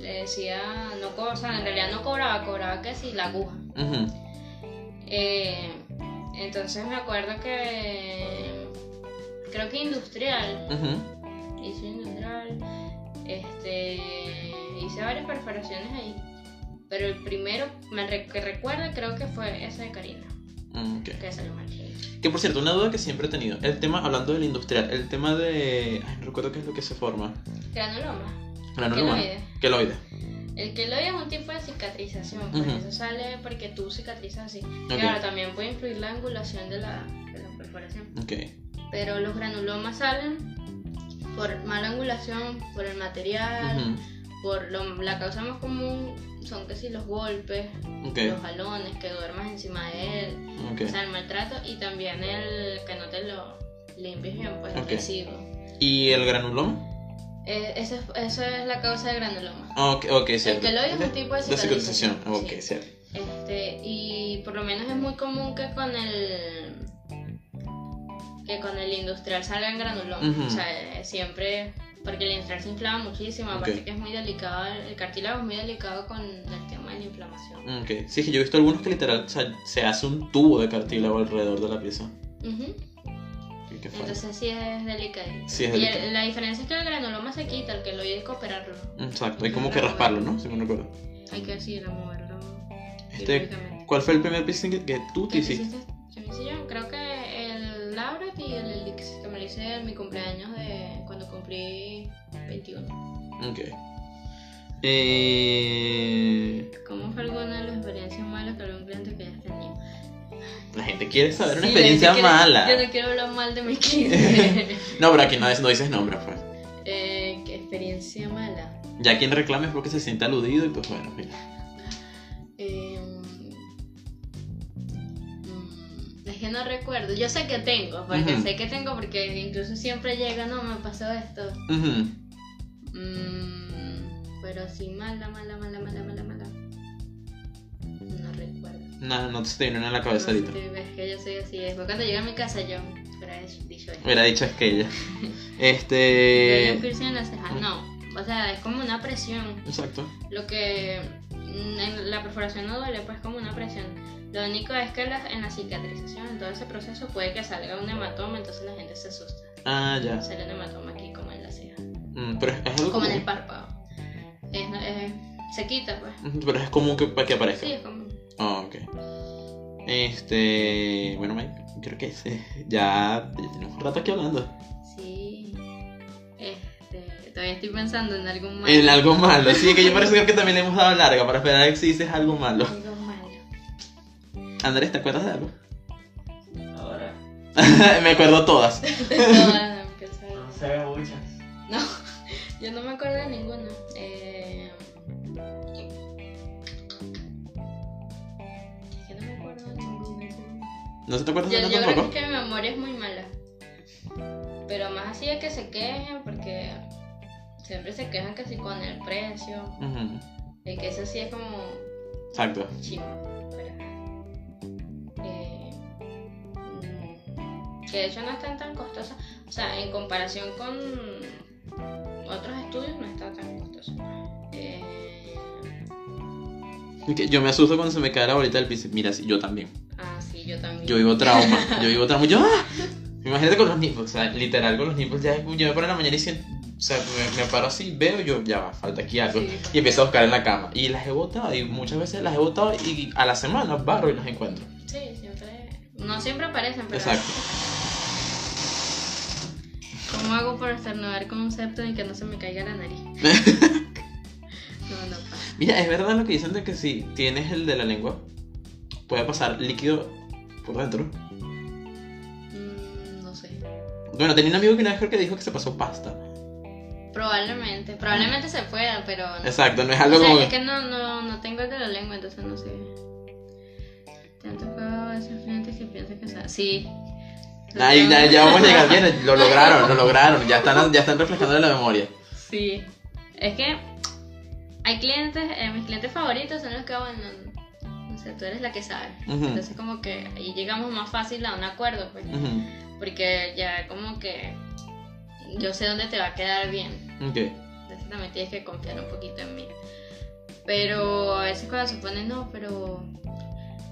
le decía, no o sea, en realidad no cobraba, cobraba que sí, la aguja. Eh, entonces me acuerdo que creo que industrial Ujú. hice industrial, este, hice varias perforaciones ahí. Pero el primero me re- que recuerdo creo que fue ese de Karina, Mm, que salió mal. Que por cierto, una duda que siempre he tenido. El tema, hablando del industrial, el tema de. Ay, no recuerdo qué es lo que se forma. Granuloma. Granuloma. Queloide. El queloide es un tipo de cicatrización, pues eso sale porque tú cicatrizas así. Ok. Claro, también puede influir la angulación de la, de la perforación. Ok. Pero los granulomas salen por mala angulación, por el material, por lo- la causa más común son que si los golpes, los jalones, que duermas encima de él, o sea, el maltrato y también el que no te lo limpies bien, pues el Ok. residuo. ¿Y el granuloma? Eh, esa, es, esa es la causa del granuloma. Ah, Ok, cierto. queloide es un tipo de cicatrización. cicatrización, Ok, sí. cierto. Este, y por lo menos es muy común que con el que con el industrial salgan granulomas. Ujú. O sea, eh, siempre porque el industrial se inflama muchísimo, aparte Ok. que es muy delicado, el cartílago es muy delicado con el tema de la inflamación. Ok. Sí, que yo he visto algunos que literal o sea, se hace un tubo de cartílago alrededor de la pieza. Qué falla. Entonces sí es delicadito. Sí, es y el- delicado. la diferencia es que el granuloma se quita, el que lo hay que operarlo. Exacto, hay como que rasparlo, ¿no? Si me recuerdo. Hay que así moverlo Este. ¿Cuál fue el primer piercing que, que tú te ¿Qué te hiciste? ¿Qué me hice yo? Creo que Lauret y el que me lo hice en mi cumpleaños de cuando cumplí 21. Ok. Eh, ¿Cómo fue alguna de las experiencias malas que algún cliente que hayas tenido? la gente quiere saber una Sí, experiencia yo no quiero- mala. Yo no quiero hablar mal de mi cliente. No, pero aquí no, no dices nombres, pues. Que sea mala. Ya quien reclame es porque se siente aludido y pues bueno, mira. Em, que no recuerdo. Yo sé que tengo, porque sé que tengo, porque incluso siempre llega, no, me pasó esto. Mm, pero así mala, mala, mala, mala, mala, mala. No recuerdo. No, no te viene una en la cabeza No, ahorita. sí, ves que yo soy así. Después cuando llegue a mi casa yo hubiera dicho esto. Hubiera dicho es que ella. Este. piercing en la ceja. No, o sea, es como una presión. Exacto. Lo que la perforación no duele, pues como una presión. Lo único es que la- en la cicatrización, en todo ese proceso, puede que salga un hematoma, entonces la gente se asusta. Ah, ya. Sale un hematoma aquí, como en la ceja. Mm, pero es, algo Como en el común. párpado. Es- es- se quita, pues. Pero es común que, para que aparezca. Sí, es como. Ah, ok. Este. Bueno, Mike, creo que sí. Ya tenemos un rato aquí hablando. Todavía estoy pensando en algún malo. En algo malo. Sí, que yo parece que también le hemos dado larga para esperar a ver si dices algo malo. Algo malo. Andrés, ¿te acuerdas de algo? Ahora, Me acuerdo todas. Todas, aunque sea- no sé muchas. No, yo no me acuerdo de ninguna. Eh... Es que no me acuerdo de ninguna. ¿No se te acuerdas Yo, de yo nada creo que mi memoria es muy mala. Pero más así de que se quejen porque siempre se quejan casi con el precio. Ujú, Y que eso sí es como Exacto. Pero, eh, que de hecho no están tan costosas. O sea, en comparación con otros estudios no está tan costoso. Eh, Yo me asusto cuando se me cae la bolita del piso. Mira, sí, yo también. ah, sí, yo también. Yo vivo trauma. Yo vivo trauma. Yo, ¡ah! Imagínate con los nipples. O sea, literal, con los nipples. Ya, yo me paro en la mañana y siento. O sea, me, me paro así, veo, yo, ya va, falta aquí algo. Sí. Y empiezo a buscar en la cama. Y las he botado. Y muchas veces las he botado. Y a la semana barro y las encuentro. Sí, siempre. No siempre aparecen, pero. Exacto. ¿Cómo hago para estornudar con un septo y que no se me caiga la nariz? no, no pasa. Mira, es verdad lo que dicen de que si tienes el de la lengua, puede pasar líquido por dentro. Mm, no sé. Bueno, tenía un amigo que una vez creo que dijo que se pasó pasta. Probablemente. Probablemente se pueda, pero. No. Exacto, no es O algo sea, como es que... no, no, no tengo el de la lengua, entonces no sé. Tanto juego a esos clientes que piensan que saben. Sí. Ay, ya, ya vamos a llegar bien, lo lograron, lo lograron, ya están, ya están reflejando en la memoria. Sí. Es que hay clientes, eh, mis clientes favoritos son los que, bueno, no sé, tú eres la que sabe. Ujú. Entonces como que ahí llegamos más fácil a un acuerdo, pues. Ujú, Porque ya como que yo sé dónde te va a quedar bien. Ok. Entonces también tienes que confiar un poquito en mí. Pero a veces cuando se ponen, no, pero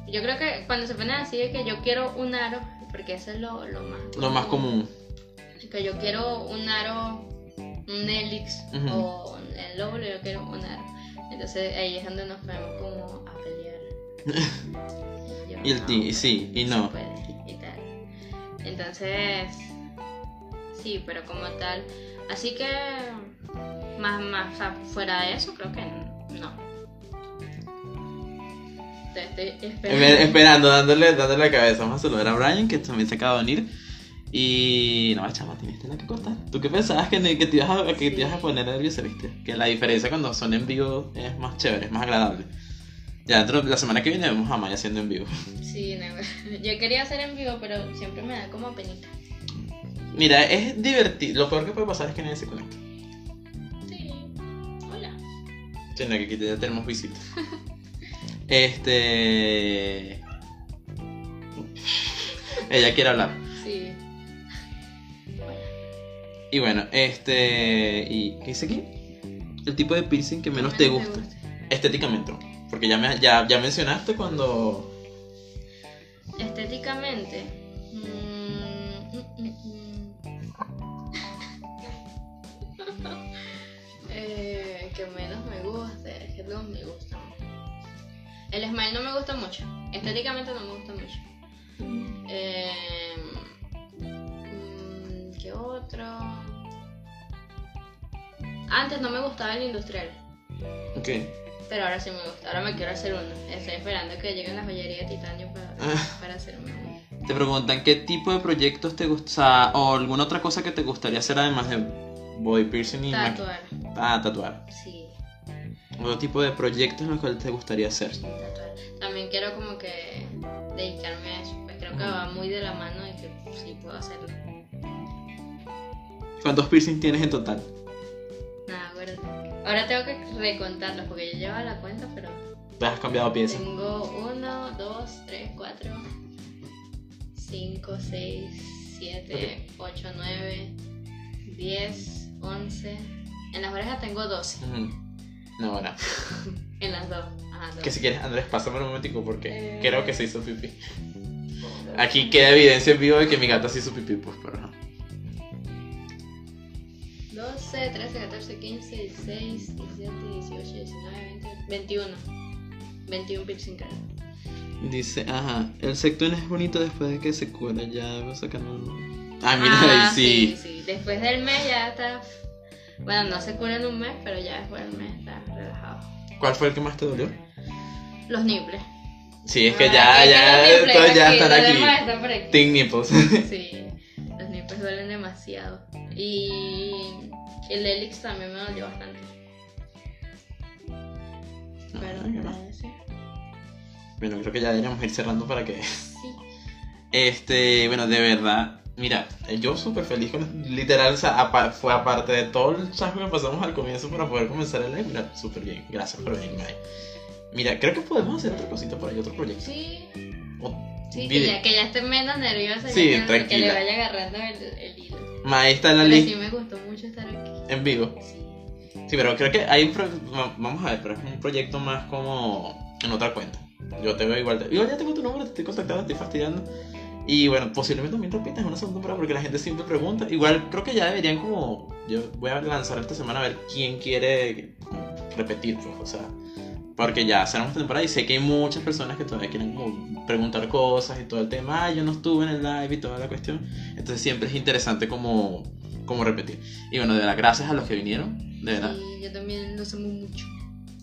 yo creo que cuando se ponen así de que yo quiero un aro, porque eso es lo, lo más Lo más común. Que yo quiero un aro, un helix Ujú. o el lóbulo, yo quiero un aro. Entonces ahí es donde nos vemos como a pelear. Yo, Y el no, y sí, y no. puede, y tal. Entonces, sí, pero como tal. Así que, más, más, fuera de eso, creo que no. Te estoy esperando. Esper- Esperando, dándole, dándole la cabeza. Vamos a saludar a Brian, que también se acaba de venir. Y no, chama, tienes que contar. ¿Tú qué pensabas que, que te ibas a, que te ibas a poner nerviosa, viste? Que la diferencia cuando son en vivo es más chévere, es más agradable. Ya dentro, la semana que viene vemos a Maya haciendo en vivo. Sí, no, yo quería hacer en vivo, pero siempre me da como penita. Mira, es divertido. Lo peor que puede pasar es que nadie se conecte. Sí, hola. Sí, no, que aquí ya tenemos visita. Este. Ella quiere hablar. Sí. Y bueno, este. ¿Y qué dice aquí? El tipo de piercing que menos te gusta. Estéticamente. ¿no? Porque ya, me, ya, ya mencionaste cuando. Estéticamente. Eh, que menos me guste. Es que todos me gustan. El smile no me gusta mucho. Estéticamente no me gusta mucho. Eh, mm, ¿Qué otro? Antes no me gustaba el industrial. Ok. Pero ahora sí me gusta. Ahora me quiero hacer uno. Estoy esperando que lleguen las joyerías de titanio para, Ah. para hacerme uno. Te preguntan qué tipo de proyectos te gusta. O, alguna otra cosa que te gustaría hacer además de, body piercing y Tatuar. Ah, tatuar. Sí, Otro tipo de proyectos en los cuales te gustaría hacer. tatuar. También quiero como que dedicarme a eso. Pues creo que va muy de la mano y que sí puedo hacerlo. ¿Cuántos piercings tienes en total? Nada, bueno. Ahora tengo que recontarlos porque yo llevaba la cuenta, pero ¿Te has cambiado piezas? tengo 1, 2, 3, 4, 5, 6, 7, 8, 9, 10, 11. En las orejas tengo 12. Ujú. No, ahora. En las dos. Ajá, dos. Que si quieres, Andrés, pásame un momentico porque Eh. creo que se hizo pipí. Aquí queda evidencia en vivo de que mi gata se hizo pipí, pues, pero no. 12, 13, 14, 15, 16, 17, 18, 19, 20, 21. 21 piercing cada. Dice, ajá, el sectón es bonito después de que se cura, ya va sacando... Ah, mira, Ah, ahí sí. sí, sí. Después del mes ya está. Bueno, no se cura en un mes, pero ya después del mes está relajado. ¿Cuál fue el que más te dolió? Los nipples. Sí, es que Ah, ya, ya, los nipples, todos ya están aquí. están por aquí. Teen nipples. Sí, los nipples duelen demasiado. Y el helix también me dolió bastante. Ah, sí. Bueno, creo que ya deberíamos ir cerrando para que... Sí. Este, bueno, de verdad, mira, yo súper feliz con... Literal, o sea, apa- fue aparte de todo el chasco que pasamos al comienzo para poder comenzar el live, mira, súper bien. Gracias por venir, Mae. Mira, creo que podemos hacer otra cosita por ahí, otro proyecto. Sí, O- sí, que ya, que ya esté menos nerviosa. Sí, que, que tranquila. le vaya agarrando el, el hilo. Mae está en la lista sí me gustó mucho estar aquí. en vivo. Sí. Sí, pero creo que hay un pro- vamos a ver, pero es un proyecto más como en otra cuenta. Yo te veo igual, te- igual ya tengo tu número, te estoy contactando, te estoy fastidiando. Y bueno, posiblemente también repitas en una segunda temporada porque la gente siempre pregunta. Igual creo que ya deberían como, yo voy a lanzar esta semana a ver quién quiere repetir, pues, o sea, porque ya cerramos esta temporada y sé que hay muchas personas que todavía quieren como preguntar cosas y todo el tema, ah, yo no estuve en el live y toda la cuestión. Entonces siempre es interesante como, como repetir. Y bueno, de verdad, gracias a los que vinieron, de verdad. Sí, yo también lo amo mucho.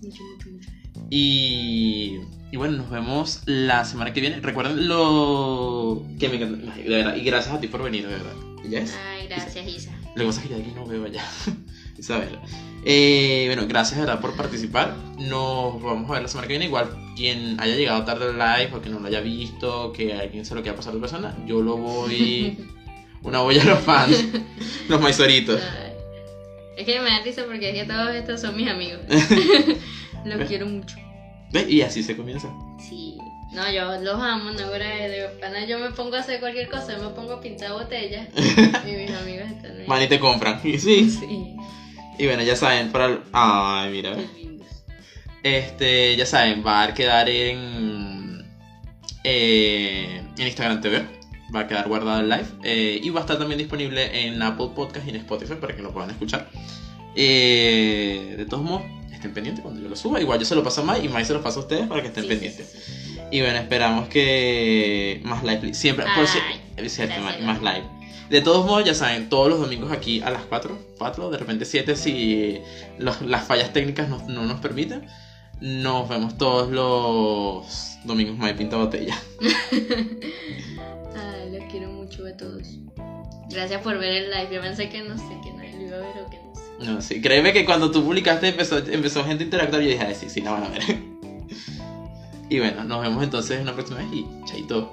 Mucho, mucho, mucho. Y, y bueno, nos vemos la semana que viene. Recuerden lo que me encanta. De verdad, y gracias a ti por venir, de verdad. ¿Ya es? Ay, gracias, Isa. Lo que pasa es que ya aquí no veo allá. Isabela. Eh, bueno, gracias de verdad por participar. Nos vamos a ver la semana que viene. Igual, quien haya llegado tarde al live o que no lo haya visto, que alguien se lo quiera pasar a otra persona, yo lo voy. Una voy a los fans, los maizoritos. Es que me da risa porque es que todos estos son mis amigos. los quiero mucho. ¿Ves? Y así se comienza. Sí. No, yo los amo, no de, de pana yo me pongo a hacer cualquier cosa, me pongo a pintar botellas y mis amigos están ahí. Man, y te compran. Y sí. Sí, Y bueno, ya saben, para el... Ay, mira. Este, ya saben, va a quedar en, eh, en Instagram TV. Va a quedar guardado el live. eh, y va a estar también disponible en Apple Podcast y en Spotify para que lo puedan escuchar. Eh, de todos modos, estén pendientes cuando yo lo suba. Igual yo se lo paso a Mai y Mai se lo paso a ustedes para que estén Sí, pendientes. sí, sí. Y bueno, esperamos que más live. Siempre, por si- Ay, cierto, más, más live. De todos modos, ya saben, todos los domingos aquí a las 4, 4 de repente 7 si los- las fallas técnicas no, no nos permiten. Nos vemos todos los domingos Mae Pinta Botella. Ay, los quiero mucho a todos. Gracias por ver el live. Yo pensé que no sé, que nadie lo iba a ver o que no, sí, créeme que cuando tú publicaste empezó, empezó gente a interactuar y yo dije, ay, sí, sí, la van a ver. y bueno, nos vemos entonces en la próxima vez y chaito.